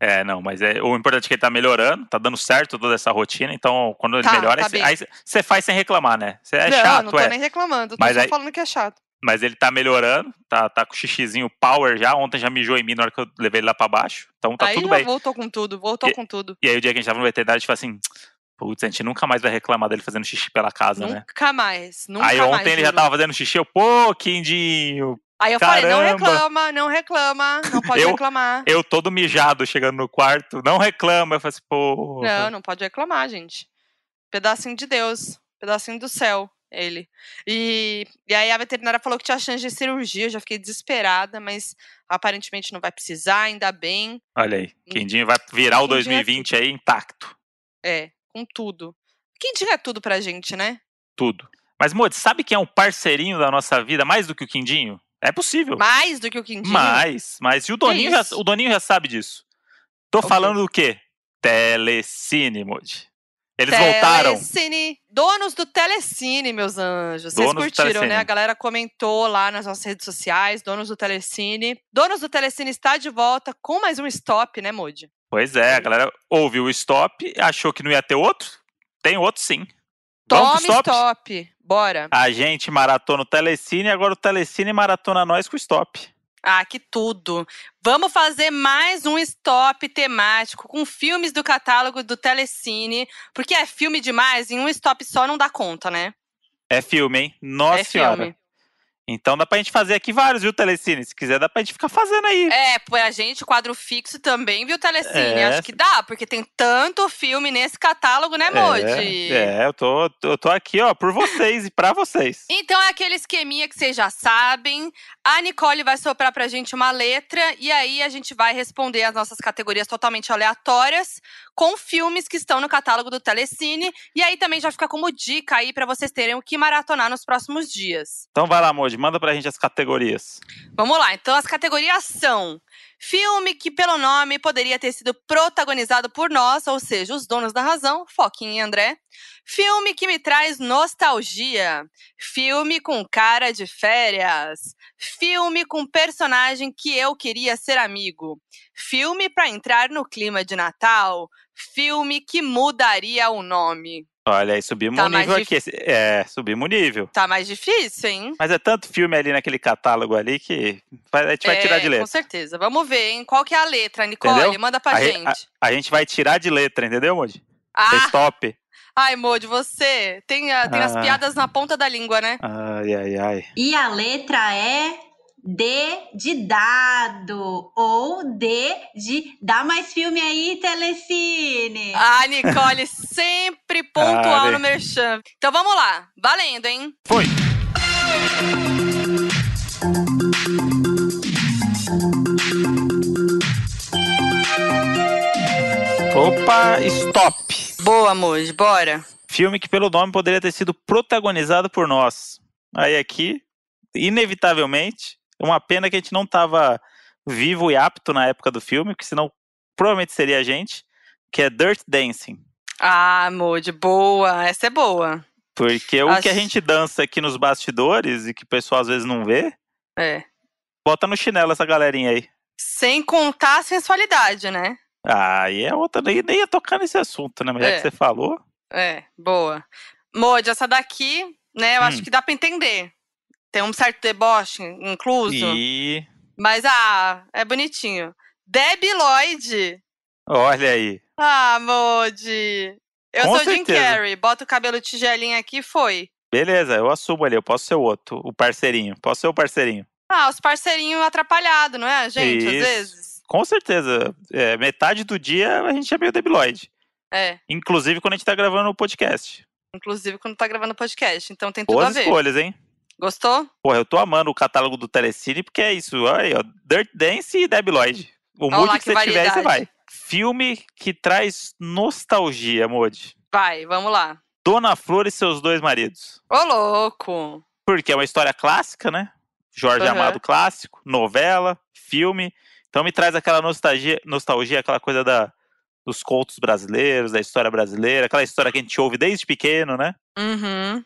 É, não, mas é, o importante é que ele tá melhorando, tá dando certo toda essa rotina, então quando ele Tá, melhora, tá aí aí você faz sem reclamar, né? Você é não, chato, não tô é. nem reclamando, tô Mas só aí- falando que é chato. Mas ele tá melhorando, tá, tá com o xixizinho power já. Ontem já mijou em mim na hora que eu levei ele lá pra baixo. Então tá aí tudo bem. voltou com tudo, voltou E- com tudo. E aí o dia que a gente tava no veterinário, a gente falou assim: putz, a gente nunca mais vai reclamar dele fazendo xixi pela casa, né? Nunca mais, nunca Aí mais. ontem ele já tava fazendo xixi, eu, pô, Quindinho. Aí eu falei, não Caramba. reclama, não reclama, não pode Eu- reclamar. Eu todo mijado chegando no quarto, não reclama. Eu falei assim, pô. Não, não pode reclamar, gente. Pedacinho de Deus, pedacinho do céu, ele. E, e aí a veterinária falou que tinha chance de cirurgia, eu já fiquei desesperada, mas aparentemente não vai precisar, ainda bem. Olha aí, Quindinho vai virar o Quindinho é 2020 aí intacto. É, com tudo. Quem diga tudo pra gente, né? Tudo. Mas, Modi, sabe quem é um parceirinho da nossa vida mais do que o Quindinho? É possível. Mais do que o Quindinho. Mais, mas e o Doninho, já, o Doninho já sabe disso. Tô quê? falando do quê? Telecine, Modi. Eles voltaram. Telecine. Donos do Telecine, meus anjos. Vocês Donos curtiram, né? Telecine. A galera comentou lá nas nossas redes sociais. Donos do Telecine. Donos do Telecine está de volta com mais um stop, né, Moody? Pois é, a galera ouviu o stop, achou que não ia ter outro. Tem outro sim. Vamos Tome stop? stop. Bora. A gente maratona o Telecine, agora o Telecine maratona nós com o stop. Ah, que tudo. Vamos fazer mais um stop temático com filmes do catálogo do Telecine. Porque é filme demais, em um stop só não dá conta, né? É filme, hein? Nossa é senhora. filme. Então dá pra gente fazer aqui vários, viu, Telecine? Se quiser, dá pra gente ficar fazendo aí. É, põe a gente, quadro fixo também, viu, Telecine? É. Acho que dá, porque tem tanto filme nesse catálogo, né, Moji? É, é, eu tô, eu tô aqui, ó, por vocês e pra vocês. Então é aquele esqueminha que vocês já sabem. A Nicole vai soprar pra gente uma letra e aí a gente vai responder as nossas categorias totalmente aleatórias com filmes que estão no catálogo do Telecine. E aí também já fica como dica aí pra vocês terem o que maratonar nos próximos dias. Então vai lá, Moji, manda pra gente as categorias. Vamos lá, então as categorias são filme que pelo nome poderia ter sido protagonizado por nós, ou seja, os donos da razão, Foquinha e André. Filme que me traz nostalgia. Filme com cara de férias. Filme com personagem que eu queria ser amigo. Filme pra entrar no clima de Natal. Filme que mudaria o nome. Olha aí, subimos Tá o nível aqui. É, subimos o nível. Tá mais difícil, hein? Mas é tanto filme ali naquele catálogo ali que a gente vai tirar de É, letra. Com certeza. Vamos ver, hein? Qual que é a letra, Nicole? Entendeu? Manda pra A, gente. a- a gente vai tirar de letra, entendeu, Moji? Ah, Stop. ai, Modi, você tem, a- tem as Ah. piadas na ponta da língua, né? Ai, ai, ai. E a letra é D de dado. Ou D de dá mais filme aí, Telecine. A Nicole sempre [LAUGHS] pontual Ah, no Merchan. Então vamos lá. Valendo, hein? Foi. Opa, stop. Boa, Moji, bora. Filme que pelo nome poderia ter sido protagonizado por nós. Aí aqui, inevitavelmente, uma pena que a gente não tava vivo e apto na época do filme, porque senão provavelmente seria a gente, que é Dirt Dancing. Ah, Moji, boa. Essa é boa. Porque o Acho- que a gente dança aqui nos bastidores e que o pessoal às vezes não vê, É. bota no chinelo essa galerinha aí. Sem contar a sensualidade, né? Ah, e é outra, nem, nem ia tocar nesse assunto, né? Mas já É. que você falou. É, boa. Moji, essa daqui, né, eu Hum. acho que dá pra entender. Tem um certo deboche incluso, E mas ah, é bonitinho. Debbie Lloyd. olha aí. Ah, Moji. Eu Com sou Jim certeza. Carrey. Bota o cabelo tigelinho aqui e foi. Beleza, eu assumo ali, eu posso ser o outro, o parceirinho. Posso ser o parceirinho. Ah, os parceirinhos atrapalhados, não é, gente? Às Isso. vezes. Com certeza. é, metade do dia a gente é meio debiloide. É. Inclusive quando a gente tá gravando o podcast. Inclusive quando tá gravando podcast. Então tem tudo Boas a ver. escolhas, hein? Gostou? Porra, eu tô amando o catálogo do Telecine, porque é isso. Olha aí, ó. Dirt Dance e Debiloid. O Olha mood que que você tiver aí, você variedade. vai. Filme que traz nostalgia, Moody. Vai, vamos lá. Dona Flor e seus dois maridos. Ô, louco. Porque é uma história clássica, né? Jorge Aham. Amado clássico, novela, filme. Então me traz aquela nostalgia, nostalgia aquela coisa da, dos contos brasileiros, da história brasileira, aquela história que a gente ouve desde pequeno, né? Uhum.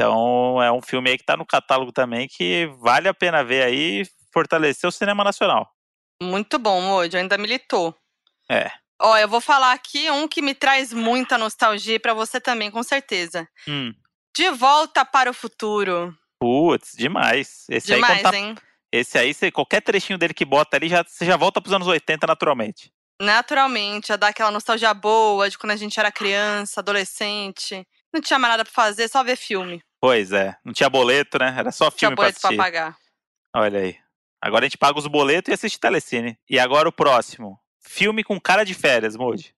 Então é um filme aí que tá no catálogo também que vale a pena ver aí e fortalecer o cinema nacional. Muito bom, Mojo. Ainda militou. É. Ó, eu vou falar aqui um que me traz muita nostalgia e pra você também, com certeza. Hum, De volta para o futuro. putz, demais. Esse aí, Demais, quando tá- hein? esse aí, você, qualquer trechinho dele que bota ali, já, você já volta pros anos 80 naturalmente. Naturalmente, já dá aquela nostalgia boa de quando a gente era criança, adolescente. Não tinha mais nada pra fazer, só ver filme. Pois é, não tinha boleto, né? Era só Tinha filme pra boleto pra assistir. pagar. Olha aí. Agora a gente paga os boletos e assiste Telecine. E agora o próximo. Filme com cara de férias, Moody.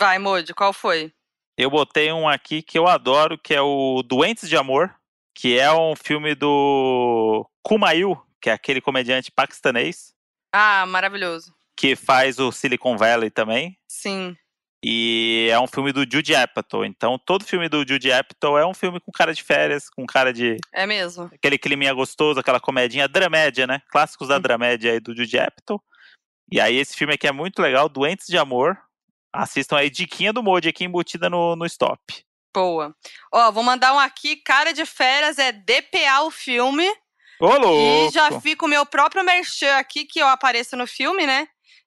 Vai, Mojo, qual foi? Eu botei um aqui que eu adoro, que é o Doentes de Amor, que é um filme do Kumail, que é aquele comediante paquistanês, Ah, maravilhoso. que faz o Silicon Valley também. Sim. E é um filme do Jude Apatow. Então, todo filme do Jude Apatow é um filme com cara de férias, com cara de É mesmo. aquele climinha gostoso, aquela comedinha dramédia, né? Clássicos da Uhum. dramédia aí do Jude Apatow. E aí esse filme aqui é muito legal, Doentes de Amor. Assistam aí, diquinha do Modi aqui embutida no, no stop. Boa. Ó, vou mandar um aqui. Cara de Férias é DPA o filme. Ô, louco! E já fica o meu próprio merchan aqui, que eu apareço no filme, né?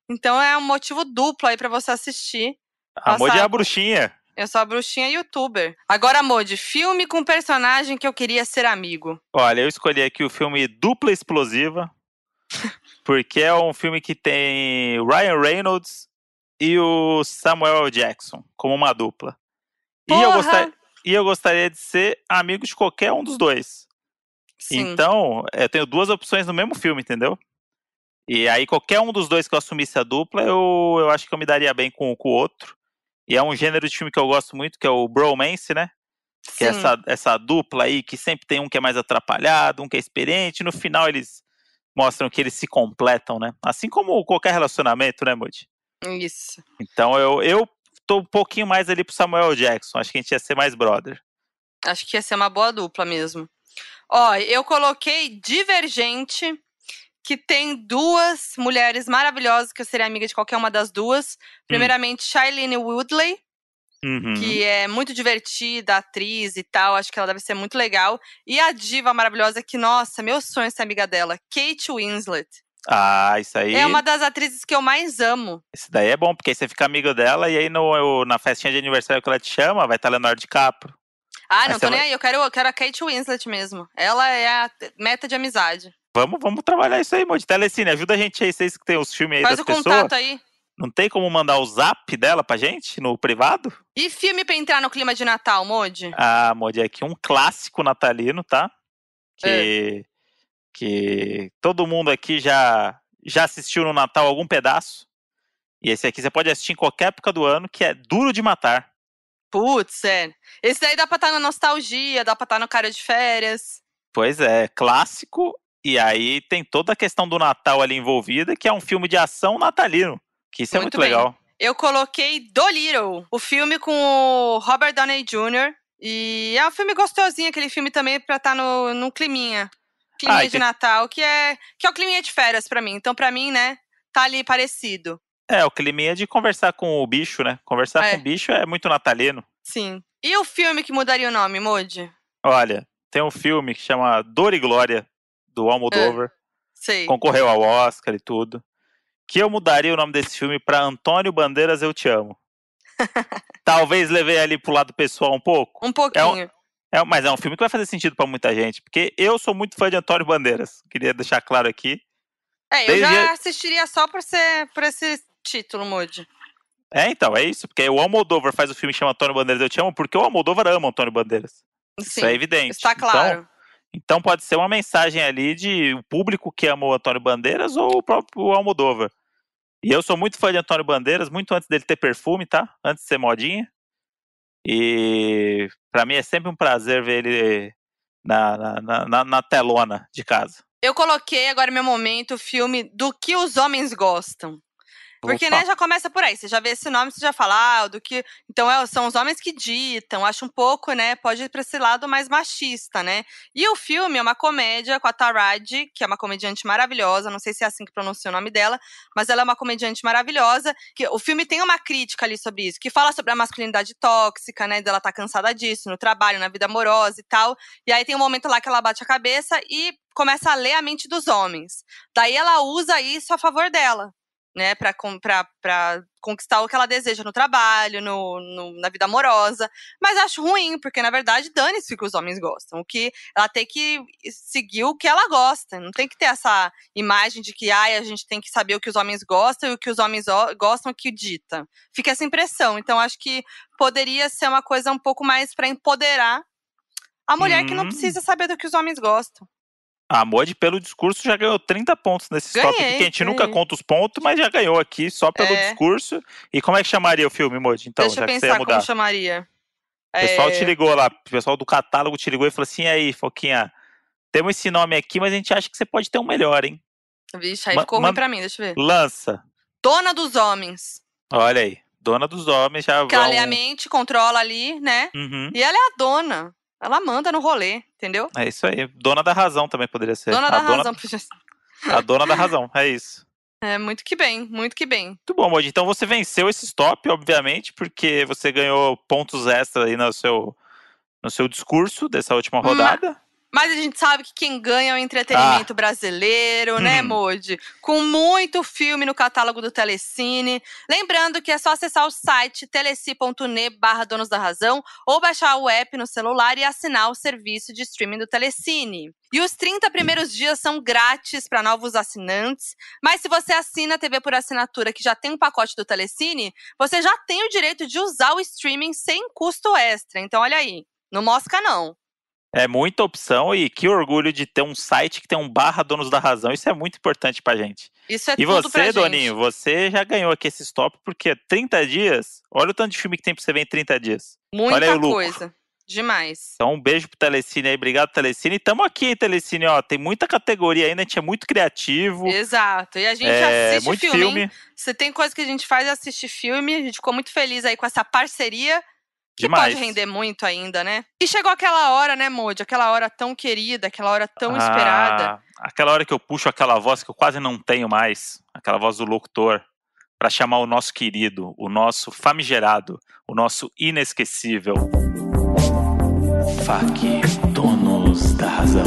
Então é um motivo duplo aí pra você assistir. A Modi é a bruxinha. Eu sou a bruxinha youtuber. Agora, Modi, filme com personagem que eu queria ser amigo. Olha, eu escolhi aqui o filme Dupla Explosiva, [LAUGHS] porque é um filme que tem Ryan Reynolds e o Samuel L. Jackson como uma dupla. E eu, gostar- e eu gostaria de ser amigo de qualquer um dos dois. Sim. Então, eu tenho duas opções no mesmo filme, entendeu? E aí, qualquer um dos dois que eu assumisse a dupla, eu, eu acho que eu me daria bem com, com o outro. E é um gênero de filme que eu gosto muito, que é o bromance, né? Que é Sim. essa, essa dupla aí, que sempre tem um que é mais atrapalhado, um que é experiente, no final eles mostram que eles se completam, né? Assim como qualquer relacionamento, né, Moody? Isso. Então eu, eu tô um pouquinho mais ali pro Samuel Jackson, acho que a gente ia ser mais brother. Acho que ia ser uma boa dupla mesmo. Ó, eu coloquei Divergente, que tem duas mulheres maravilhosas, que eu seria amiga de qualquer uma das duas. Primeiramente, Shailene Woodley, Uhum. que é muito divertida, atriz e tal. Acho que ela deve ser muito legal. E a diva maravilhosa, que, nossa, meu sonho é ser amiga dela, Kate Winslet. Ah, isso aí. É uma das atrizes que eu mais amo. Esse daí é bom, porque aí você fica amigo dela e aí no, na festinha de aniversário que ela te chama, vai estar Leonardo DiCaprio. Ah, Aí não você tô nem vai- aí, eu quero, eu quero a Kate Winslet mesmo. Ela é a meta de amizade. Vamos, vamos trabalhar isso aí, Monte. Telecine, ajuda a gente aí, vocês que tem os filmes aí Faz das o pessoas. contato aí. Não tem como mandar o zap dela pra gente no privado? E filme pra entrar no clima de Natal, Modi? Ah, Modi, aqui um clássico natalino, tá? É. Que, que todo mundo aqui já, já assistiu no Natal algum pedaço. E esse aqui você pode assistir em qualquer época do ano, que é Duro de Matar. Putz, é. Esse daí dá pra estar na nostalgia, dá pra estar no cara de férias. Pois é, clássico. E aí tem toda a questão do Natal ali envolvida, que é um filme de ação natalino. Que isso é muito, Muito bem. legal. Eu coloquei Dolittle, o filme com o Robert Downey Jr. E é um filme gostosinho, aquele filme também pra estar no, num climinha. Climinha Ah, de tem- Natal, que é, que é o climinha de férias pra mim. Então, pra mim, né, tá ali parecido. É, o climinha de conversar com o bicho, né? Conversar É. com o bicho é muito natalino. Sim. E o filme que mudaria o nome, Moody? Olha, tem um filme que chama Dor e Glória, do Almodóvar. Sei. Concorreu ao Oscar e tudo. Que eu mudaria o nome desse filme pra Antônio Bandeiras Eu Te Amo. [LAUGHS] Talvez levei ali pro lado pessoal um pouco. Um pouquinho. É, mas é um filme que vai fazer sentido pra muita gente. Porque eu sou muito fã de Antônio Bandeiras. Queria deixar claro aqui. É, eu desde- já assistiria só por, ser, por esse título, Moody. É, então, é isso. Porque o Almodóvar faz o filme que chama Antônio Bandeiras Eu Te Amo, porque o Almodóvar ama Antônio Bandeiras. Sim, Isso é evidente. está claro. Então pode ser uma mensagem ali de o público que ama o Antônio Bandeiras ou o próprio Almodóvar. E eu sou muito fã de Antônio Bandeiras, muito antes dele ter perfume, tá? Antes de ser modinha. E pra mim é sempre um prazer ver ele na, na, na- na- na telona de casa. Eu coloquei agora meu momento o filme do que os homens gostam. Porque, né, já começa por aí. Você já vê esse nome, você já fala, ah, do que. Então, é, são os homens que ditam. Acho um pouco, né? Pode ir pra esse lado mais machista, né? E o filme é uma comédia com a Taraji, que é uma comediante maravilhosa. Não sei se é assim que pronuncia o nome dela, mas ela é uma comediante maravilhosa. Que o filme tem uma crítica ali sobre isso, que fala sobre a masculinidade tóxica, né? Dela tá cansada disso, no trabalho, na vida amorosa e tal. E aí tem um momento lá que ela bate a cabeça e começa a ler a mente dos homens. Daí ela usa isso a favor dela né, para conquistar o que ela deseja no trabalho, no, no- na vida amorosa. Mas acho ruim, porque na verdade dane-se o que os homens gostam. O que ela tem que seguir o que ela gosta. Não tem que ter essa imagem de que ai, a gente tem que saber o que os homens gostam e o que os homens gostam que dita. Fica essa impressão. Então acho que poderia ser uma coisa um pouco mais para empoderar a mulher que não Hum. precisa saber do que os homens gostam. A Mod, pelo discurso, já ganhou 30 pontos nesse stop aqui, Ganhei, que a gente nunca ganhei. conta os pontos, mas já ganhou aqui só pelo É. discurso. E como é que chamaria o filme, Mod? Então, Deixa já eu que você ia pensar mudar. como chamaria. O pessoal É, te ligou lá, o pessoal do catálogo te ligou e falou assim: e aí, Foquinha, temos esse nome aqui, mas a gente acha que você pode ter um melhor, hein? Vixe, aí ficou ruim pra mim, deixa eu ver. Lança. Dona dos homens. Olha aí. Dona dos homens já Que vão. lê a mente, controla ali, né? Uhum, E ela é a dona. Ela manda no rolê, entendeu? É isso aí. Dona da razão também poderia ser. Dona a da dona, razão. A dona da razão, é isso. É, muito que bem, muito que bem. Muito bom, Mod. Então você venceu esse stop, obviamente, porque você ganhou pontos extra aí no seu, no seu discurso dessa última Ma- rodada. Mas a gente sabe que quem ganha é o entretenimento brasileiro, né, Hum. Modi? Com muito filme no catálogo do Telecine. Lembrando que é só acessar o site teleci.ne barra Donos da Razão ou baixar o app no celular e assinar o serviço de streaming do Telecine. E os 30 primeiros dias são grátis para novos assinantes, mas se você assina a TV por assinatura que já tem um pacote do Telecine, você já tem o direito de usar o streaming sem custo extra. Então olha aí, não mosca não. É muita opção e que orgulho de ter um site que tem um barra Donos da Razão. Isso é muito importante pra gente. Isso é E tudo você, gente. Doninho, você já ganhou aqui esse stop, porque 30 dias, olha o tanto de filme que tem pra você ver em 30 dias. Muita coisa. Demais. Então, um beijo pro Telecine aí, obrigado, Telecine. E tamo aqui, hein, Telecine, ó, tem muita categoria ainda, a gente é muito criativo. Exato. E a gente é, assiste muito filme. filme? Se tem coisa que a gente faz é assistir filme. A gente ficou muito feliz aí com essa parceria. Que demais. pode render muito ainda, né? E chegou aquela hora, né, Modi? Aquela hora tão querida, aquela hora tão esperada. Ah, aquela hora que eu puxo aquela voz que eu quase não tenho mais, aquela voz do locutor, pra chamar o nosso querido, o nosso famigerado, o nosso inesquecível. FAC, donos da razão.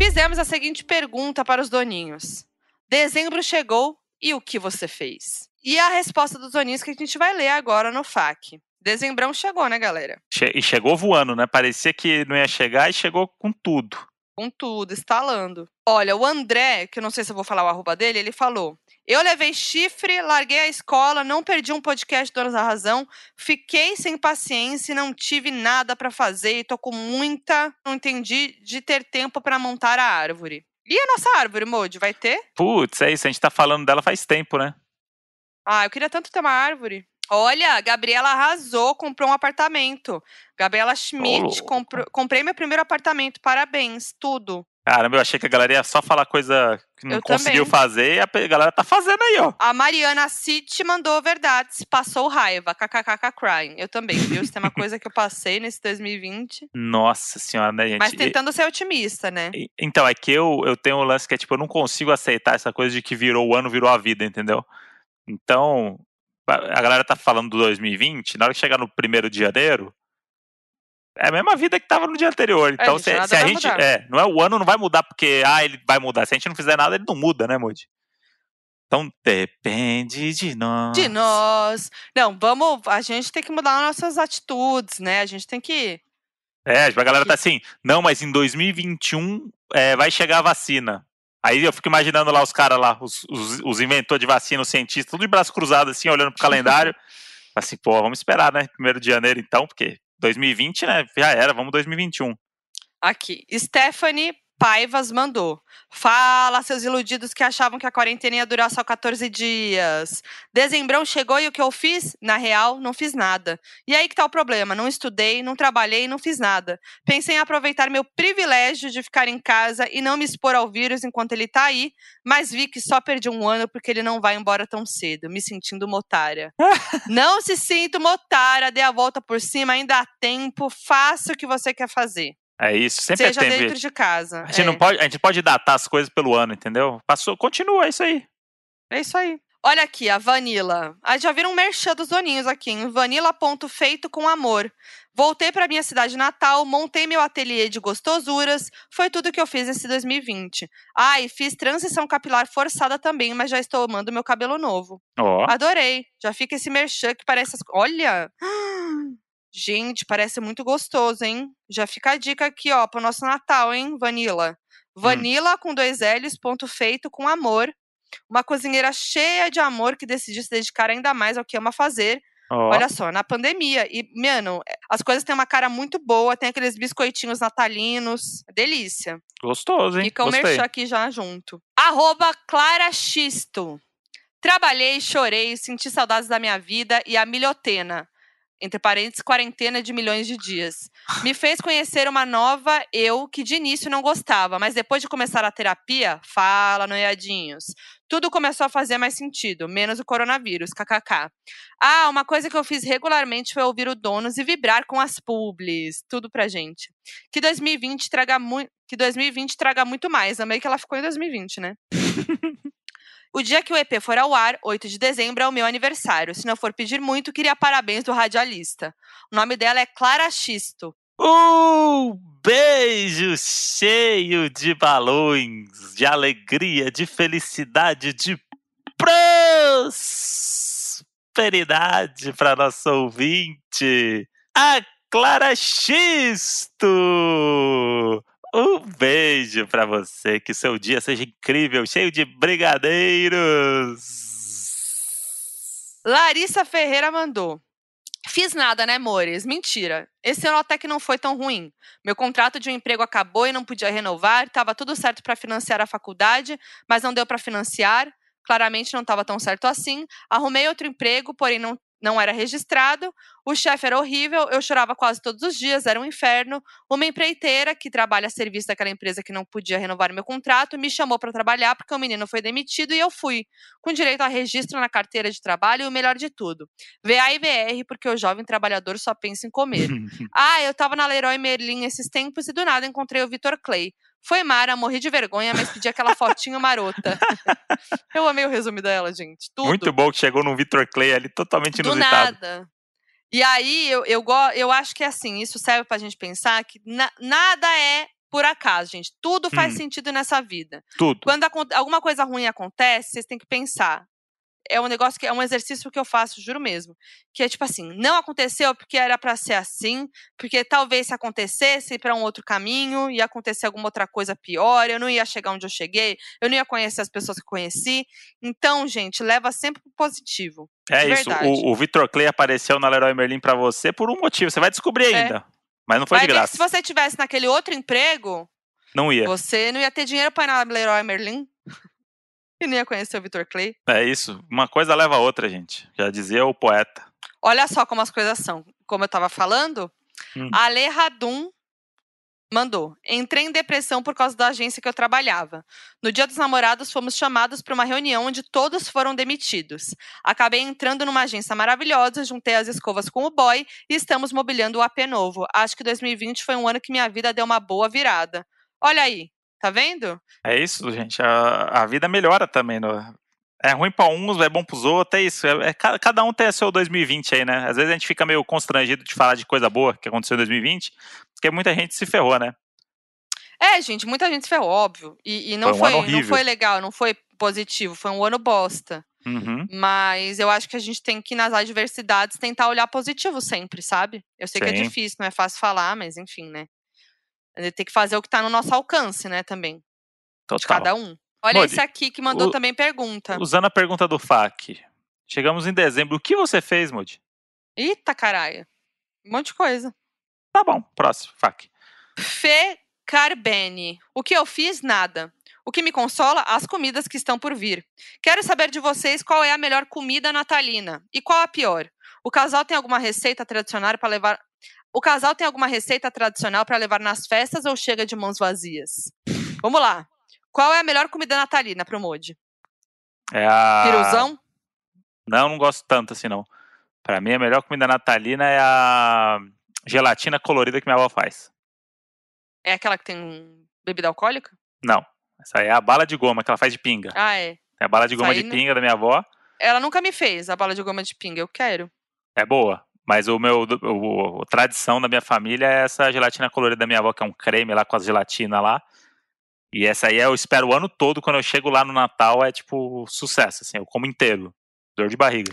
Fizemos a seguinte pergunta para os doninhos: Dezembro chegou e o que você fez? E a resposta dos doninhos que a gente vai ler agora no FAQ. Dezembrão chegou, né, galera? Che- E chegou voando, né? Parecia que não ia chegar e chegou com tudo. Com tudo, instalando. Olha, o André, que eu não sei se eu vou falar o arroba dele, ele falou: Eu levei chifre, larguei a escola, não perdi um podcast Donos da Razão, fiquei sem paciência e não tive nada para fazer e tô com muita, não entendi, de ter tempo para montar a árvore. E a nossa árvore, Modi, vai ter? Putz, é isso, a gente tá falando dela faz tempo, né? Ah, eu queria tanto ter uma árvore. Olha, Gabriela arrasou, comprou um apartamento. Gabriela Schmidt, Ô, comprou- comprei meu primeiro apartamento. Parabéns, tudo. Caramba, eu achei que a galera ia só falar coisa que não Eu conseguiu também. fazer e a galera tá fazendo aí, ó. A Mariana City mandou verdades, passou raiva. KKKK crying. Eu também, viu? Isso tem uma coisa que eu passei nesse 2020. Nossa senhora, né, gente? Mas E- tentando ser otimista, né? e- Então, é que eu, eu tenho um lance que é tipo, eu não consigo aceitar essa coisa de que virou o ano, virou a vida, entendeu? Então, a galera tá falando do 2020, na hora que chegar no primeiro de janeiro, é a mesma vida que tava no dia anterior. Então, gente, se, se a gente. mudar. É, não é o ano não vai mudar porque, ah, ele vai mudar. Se a gente não fizer nada, ele não muda, né, Moody? Então, depende de nós. De nós. Não, vamos. A gente tem que mudar nossas atitudes, né? A gente tem que. É, a galera tá assim, não, mas em 2021 é, vai chegar a vacina. Aí eu fico imaginando lá os caras lá, os, os, os inventores de vacina, os cientistas, tudo de braço cruzado assim, olhando pro calendário. [LAUGHS] assim, pô, vamos esperar, né? Primeiro de janeiro então, porque 2020, né? Já era, vamos 2021. Aqui. Stephanie Paivas mandou. Fala, seus iludidos que achavam que a quarentena ia durar só 14 dias. Dezembrão chegou e o que eu fiz? Na real, não fiz nada. E aí que tá o problema. Não estudei, não trabalhei, não fiz nada. Pensei em aproveitar meu privilégio de ficar em casa e não me expor ao vírus enquanto ele tá aí, mas vi que só perdi um ano porque ele não vai embora tão cedo, me sentindo uma otária. [LAUGHS] não se sinta uma otária, dê a volta por cima, ainda há tempo, faça o que você quer fazer. É isso, sempre Seja é tempo. dentro de casa. A gente, é. não pode, a gente pode datar as coisas pelo ano, entendeu? Passou, continua, é isso aí. É isso aí. Olha aqui, a Vanilla. Ah, já viram um merchan dos doninhos aqui, hein? Vanilla.feito com amor. Voltei para minha cidade natal, montei meu ateliê de gostosuras. Foi tudo que eu fiz nesse 2020. Ah, e fiz transição capilar forçada também, mas já estou amando meu cabelo novo. Ó, Adorei. Já fica esse merchan que parece. As... Olha! [GASPS] Gente, parece muito gostoso, hein? Já fica a dica aqui, ó, pro nosso Natal, hein, Vanilla. Vanilla com dois L's, ponto feito com amor. Uma cozinheira cheia de amor que decidiu se dedicar ainda mais ao que ama fazer. ó. Olha só, na pandemia. E, mano, as coisas têm uma cara muito boa, tem aqueles biscoitinhos natalinos. Delícia. Gostoso, hein? Fica o merchan aqui já junto. Arroba Clara Xisto. Trabalhei, chorei, senti saudades da minha vida e a milhotena. Entre parênteses, quarentena de milhões de dias. Me fez conhecer uma nova eu que de início não gostava, mas depois de começar a terapia, fala, noiadinhos. Tudo começou a fazer mais sentido, menos o coronavírus, kkk. Ah, uma coisa que eu fiz regularmente foi ouvir o Donos e vibrar com as publis. Tudo pra gente. Que 2020 traga muito. Que 2020 traga muito mais. Amei que ela ficou em 2020, né? [LAUGHS] o dia que o EP for ao ar, 8 de dezembro, é o meu aniversário. Se não for pedir muito, queria parabéns do radialista. O nome dela é Clara Xisto. Um beijo cheio de balões, de alegria, de felicidade, de prosperidade para nosso ouvinte, a Clara Xisto. Um beijo para você, que seu dia seja incrível, cheio de brigadeiros. Larissa Ferreira mandou. Fiz nada, né, amores? Mentira. Esse ano até que não foi tão ruim. Meu contrato de um emprego acabou e não podia renovar. Tava tudo certo para financiar a faculdade, mas não deu para financiar. Claramente não estava tão certo assim. Arrumei outro emprego, porém não, não era registrado. O chefe era horrível, eu chorava quase todos os dias, era um inferno. Uma empreiteira que trabalha a serviço daquela empresa que não podia renovar meu contrato me chamou para trabalhar porque o menino foi demitido e eu fui, com direito a registro na carteira de trabalho e o melhor de tudo, VA e VR, porque o jovem trabalhador só pensa em comer. [LAUGHS] Ah, eu tava na Leroy Merlin esses tempos e do nada encontrei o Vitor Clay. Foi Mara, morri de vergonha, mas pedi aquela fotinho marota. [LAUGHS] eu amei o resumo dela, gente. Tudo. Muito bom que chegou num Victor Clay ali totalmente Do inusitado. nada. E aí, eu, eu, eu acho que assim, isso serve pra gente pensar que na- nada é por acaso, gente. Tudo faz Hum. sentido nessa vida. Tudo. Quando alguma coisa ruim acontece, vocês têm que pensar. É um negócio que é um exercício que eu faço, juro mesmo. Que é tipo assim, não aconteceu porque era para ser assim, porque talvez se acontecesse para um outro caminho, ia acontecer alguma outra coisa pior, eu não ia chegar onde eu cheguei, eu não ia conhecer as pessoas que conheci. Então, gente, leva sempre pro positivo. É isso, o, o Vitor Clay apareceu na Leroy Merlin para você por um motivo, você vai descobrir é. ainda. Mas não foi vai de graça. se você tivesse naquele outro emprego, não ia. Você não ia ter dinheiro para ir na Leroy Merlin. E nem ia conhecer o Vitor Clay. É isso. Uma coisa leva a outra, gente. Já dizia o poeta. Olha só como as coisas são. Como eu estava falando, hum. a Ale Radum mandou. Entrei em depressão por causa da agência que eu trabalhava. No dia dos namorados, fomos chamados para uma reunião onde todos foram demitidos. Acabei entrando numa agência maravilhosa, juntei as escovas com o boy e estamos mobiliando o AP novo. Acho que 2020 foi um ano que minha vida deu uma boa virada. Olha aí, tá vendo? É isso, gente. A, a vida melhora também. No, é ruim para uns, é bom para os outros, é isso. É, é, cada um tem seu 2020 aí, né? Às vezes a gente fica meio constrangido de falar de coisa boa que aconteceu em 2020, porque muita gente se ferrou, né? É, gente, muita gente se ferrou, óbvio. E, e não, foi, um foi não foi legal, não foi positivo, foi um ano bosta. Uhum. Mas eu acho que a gente tem que, nas adversidades, tentar olhar positivo sempre, sabe? Eu sei Sim. que é difícil, não é fácil falar, mas enfim, né? Tem que fazer o que está no nosso alcance, né, também. Total. De cada um. Olha Modi, esse aqui que mandou o, também pergunta. Usando a pergunta do FAC. Chegamos em dezembro. O que você fez, Modi? Eita, caralho. Um monte de coisa. Tá bom, próximo, FAC. Fê Carbene. O que eu fiz? Nada. O que me consola? As comidas que estão por vir. Quero saber de vocês qual é a melhor comida natalina e qual a pior. O casal tem alguma receita tradicional para levar o casal tem alguma receita tradicional para levar nas festas ou chega de mãos vazias? Vamos lá. Qual é a melhor comida natalina pro Modi? É a. Piruzão? Não, não gosto tanto assim, não. Pra mim, a melhor comida natalina é a gelatina colorida que minha avó faz. É aquela que tem bebida alcoólica? Não. Essa aí é a bala de goma que ela faz de pinga. Ah, é. É a bala de goma de pinga da minha avó. Ela nunca me fez a bala de goma de pinga, eu quero. É boa. Mas o meu, o, a tradição da minha família é essa gelatina colorida da minha avó, que é um creme lá com as gelatina lá. E essa aí eu espero o ano todo, quando eu chego lá no Natal, é tipo sucesso, assim, eu como inteiro. Dor de barriga.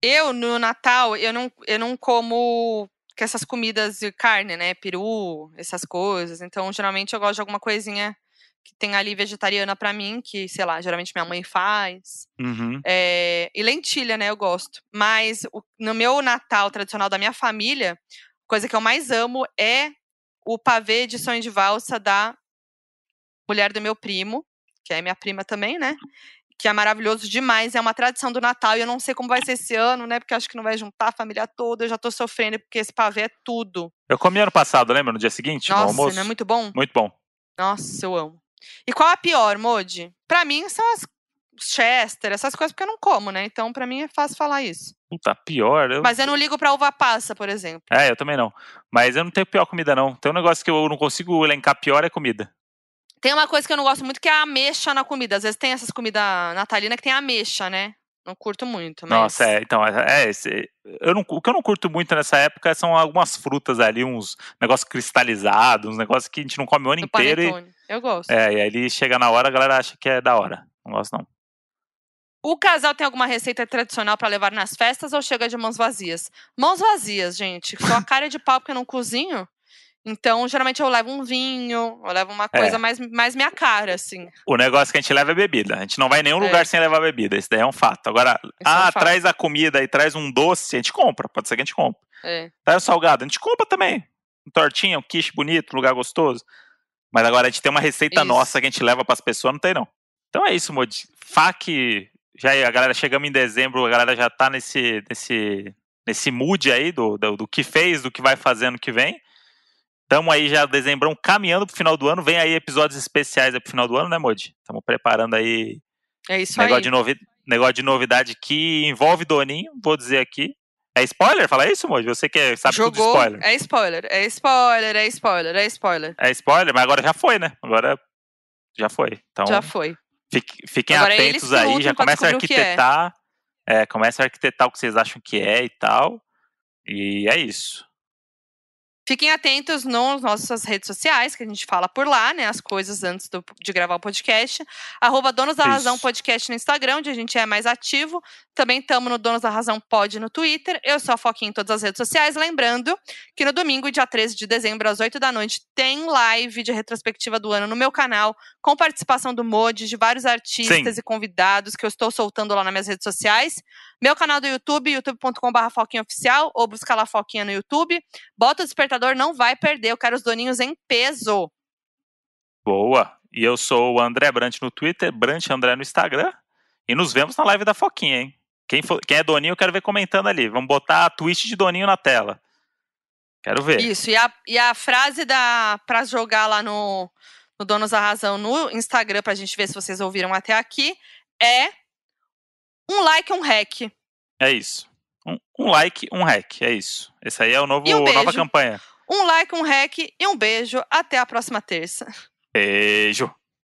Eu, no Natal, eu não, eu não como com essas comidas de carne, né? Peru, essas coisas. Então, geralmente eu gosto de alguma coisinha que tem ali vegetariana para mim, que, sei lá, geralmente minha mãe faz. Uhum. É, e lentilha, né? Eu gosto. Mas o, no meu Natal tradicional da minha família, coisa que eu mais amo é o pavê de sonho de valsa da mulher do meu primo, que é minha prima também, né? Que é maravilhoso demais, é uma tradição do Natal e eu não sei como vai ser esse ano, né? Porque acho que não vai juntar a família toda, eu já tô sofrendo porque esse pavê é tudo. Eu comi ano passado, lembra? No dia seguinte, Nossa, no almoço. não é muito bom? Muito bom. Nossa, eu amo. E qual a pior, Modi? Pra mim são as Chester, essas coisas, porque eu não como, né? Então, pra mim é fácil falar isso. Puta, pior. Eu... Mas eu não ligo pra uva passa, por exemplo. É, eu também não. Mas eu não tenho pior comida, não. Tem um negócio que eu não consigo elencar pior é comida. Tem uma coisa que eu não gosto muito que é a ameixa na comida. Às vezes tem essas comidas natalinas que tem ameixa, né? Não curto muito, mas... Nossa, é, então, é, é eu não, o que eu não curto muito nessa época são algumas frutas ali, uns negócios cristalizados, uns negócios que a gente não come o ano inteiro. Panetone. Eu gosto. É, e aí chega na hora, a galera acha que é da hora. Não gosto, não. O casal tem alguma receita tradicional para levar nas festas ou chega de mãos vazias? Mãos vazias, gente. Só a cara de pau porque eu não cozinho. Então, geralmente eu levo um vinho, eu levo uma coisa é. mais, mais minha cara, assim. O negócio que a gente leva é bebida. A gente não vai em nenhum é. lugar sem levar bebida. Isso daí é um fato. Agora, Isso ah, é um fato. traz a comida e traz um doce, a gente compra. Pode ser que a gente compre. É. Traz o salgado, a gente compra também. Um tortinha, um quiche bonito, um lugar gostoso. Mas agora a gente tem uma receita isso. nossa que a gente leva para as pessoas, não tem não. Então é isso, Modi. FAC, já a galera chegamos em dezembro, a galera já tá nesse nesse nesse mood aí do, do, do que fez, do que vai fazendo que vem. Estamos aí já dezembrão caminhando pro final do ano. Vem aí episódios especiais pro final do ano, né, Modi? Estamos preparando aí. É isso negócio aí. De novi... Negócio de novidade que envolve Doninho, vou dizer aqui. É spoiler? Fala isso, Modi? Você que é, sabe Jogou, tudo de spoiler. É spoiler, é spoiler, é spoiler, é spoiler. É spoiler, mas agora já foi, né? Agora já foi. Então, já foi. Fique, fiquem agora atentos aí, já começa a é. arquitetar. É. é, começa a arquitetar o que vocês acham que é e tal. E é isso. Fiquem atentos nas nossas redes sociais, que a gente fala por lá, né? As coisas antes do, de gravar o podcast. Arroba Donos da Isso. Razão Podcast no Instagram, onde a gente é mais ativo. Também estamos no Donos da Razão Pod no Twitter. Eu sou a Foquinha em todas as redes sociais. Lembrando que no domingo, dia 13 de dezembro, às 8 da noite, tem live de retrospectiva do ano no meu canal, com participação do Modi, de vários artistas Sim. e convidados que eu estou soltando lá nas minhas redes sociais. Meu canal do YouTube, youtube.com.br Foquinha Oficial, ou busca lá Foquinha no YouTube. Bota o despertador, não vai perder. Eu quero os doninhos em peso. Boa. E eu sou o André Brant no Twitter, Brant André no Instagram. E nos vemos na live da Foquinha, hein? Quem, for, quem é Doninho, eu quero ver comentando ali. Vamos botar a twist de Doninho na tela. Quero ver. Isso, e a, e a frase da para jogar lá no, no Donos da Razão no Instagram, pra gente ver se vocês ouviram até aqui, é um like, um hack. É isso. Um, um like, um hack. É isso. Esse aí é o novo, um nova campanha. Um like, um hack e um beijo. Até a próxima terça. Beijo.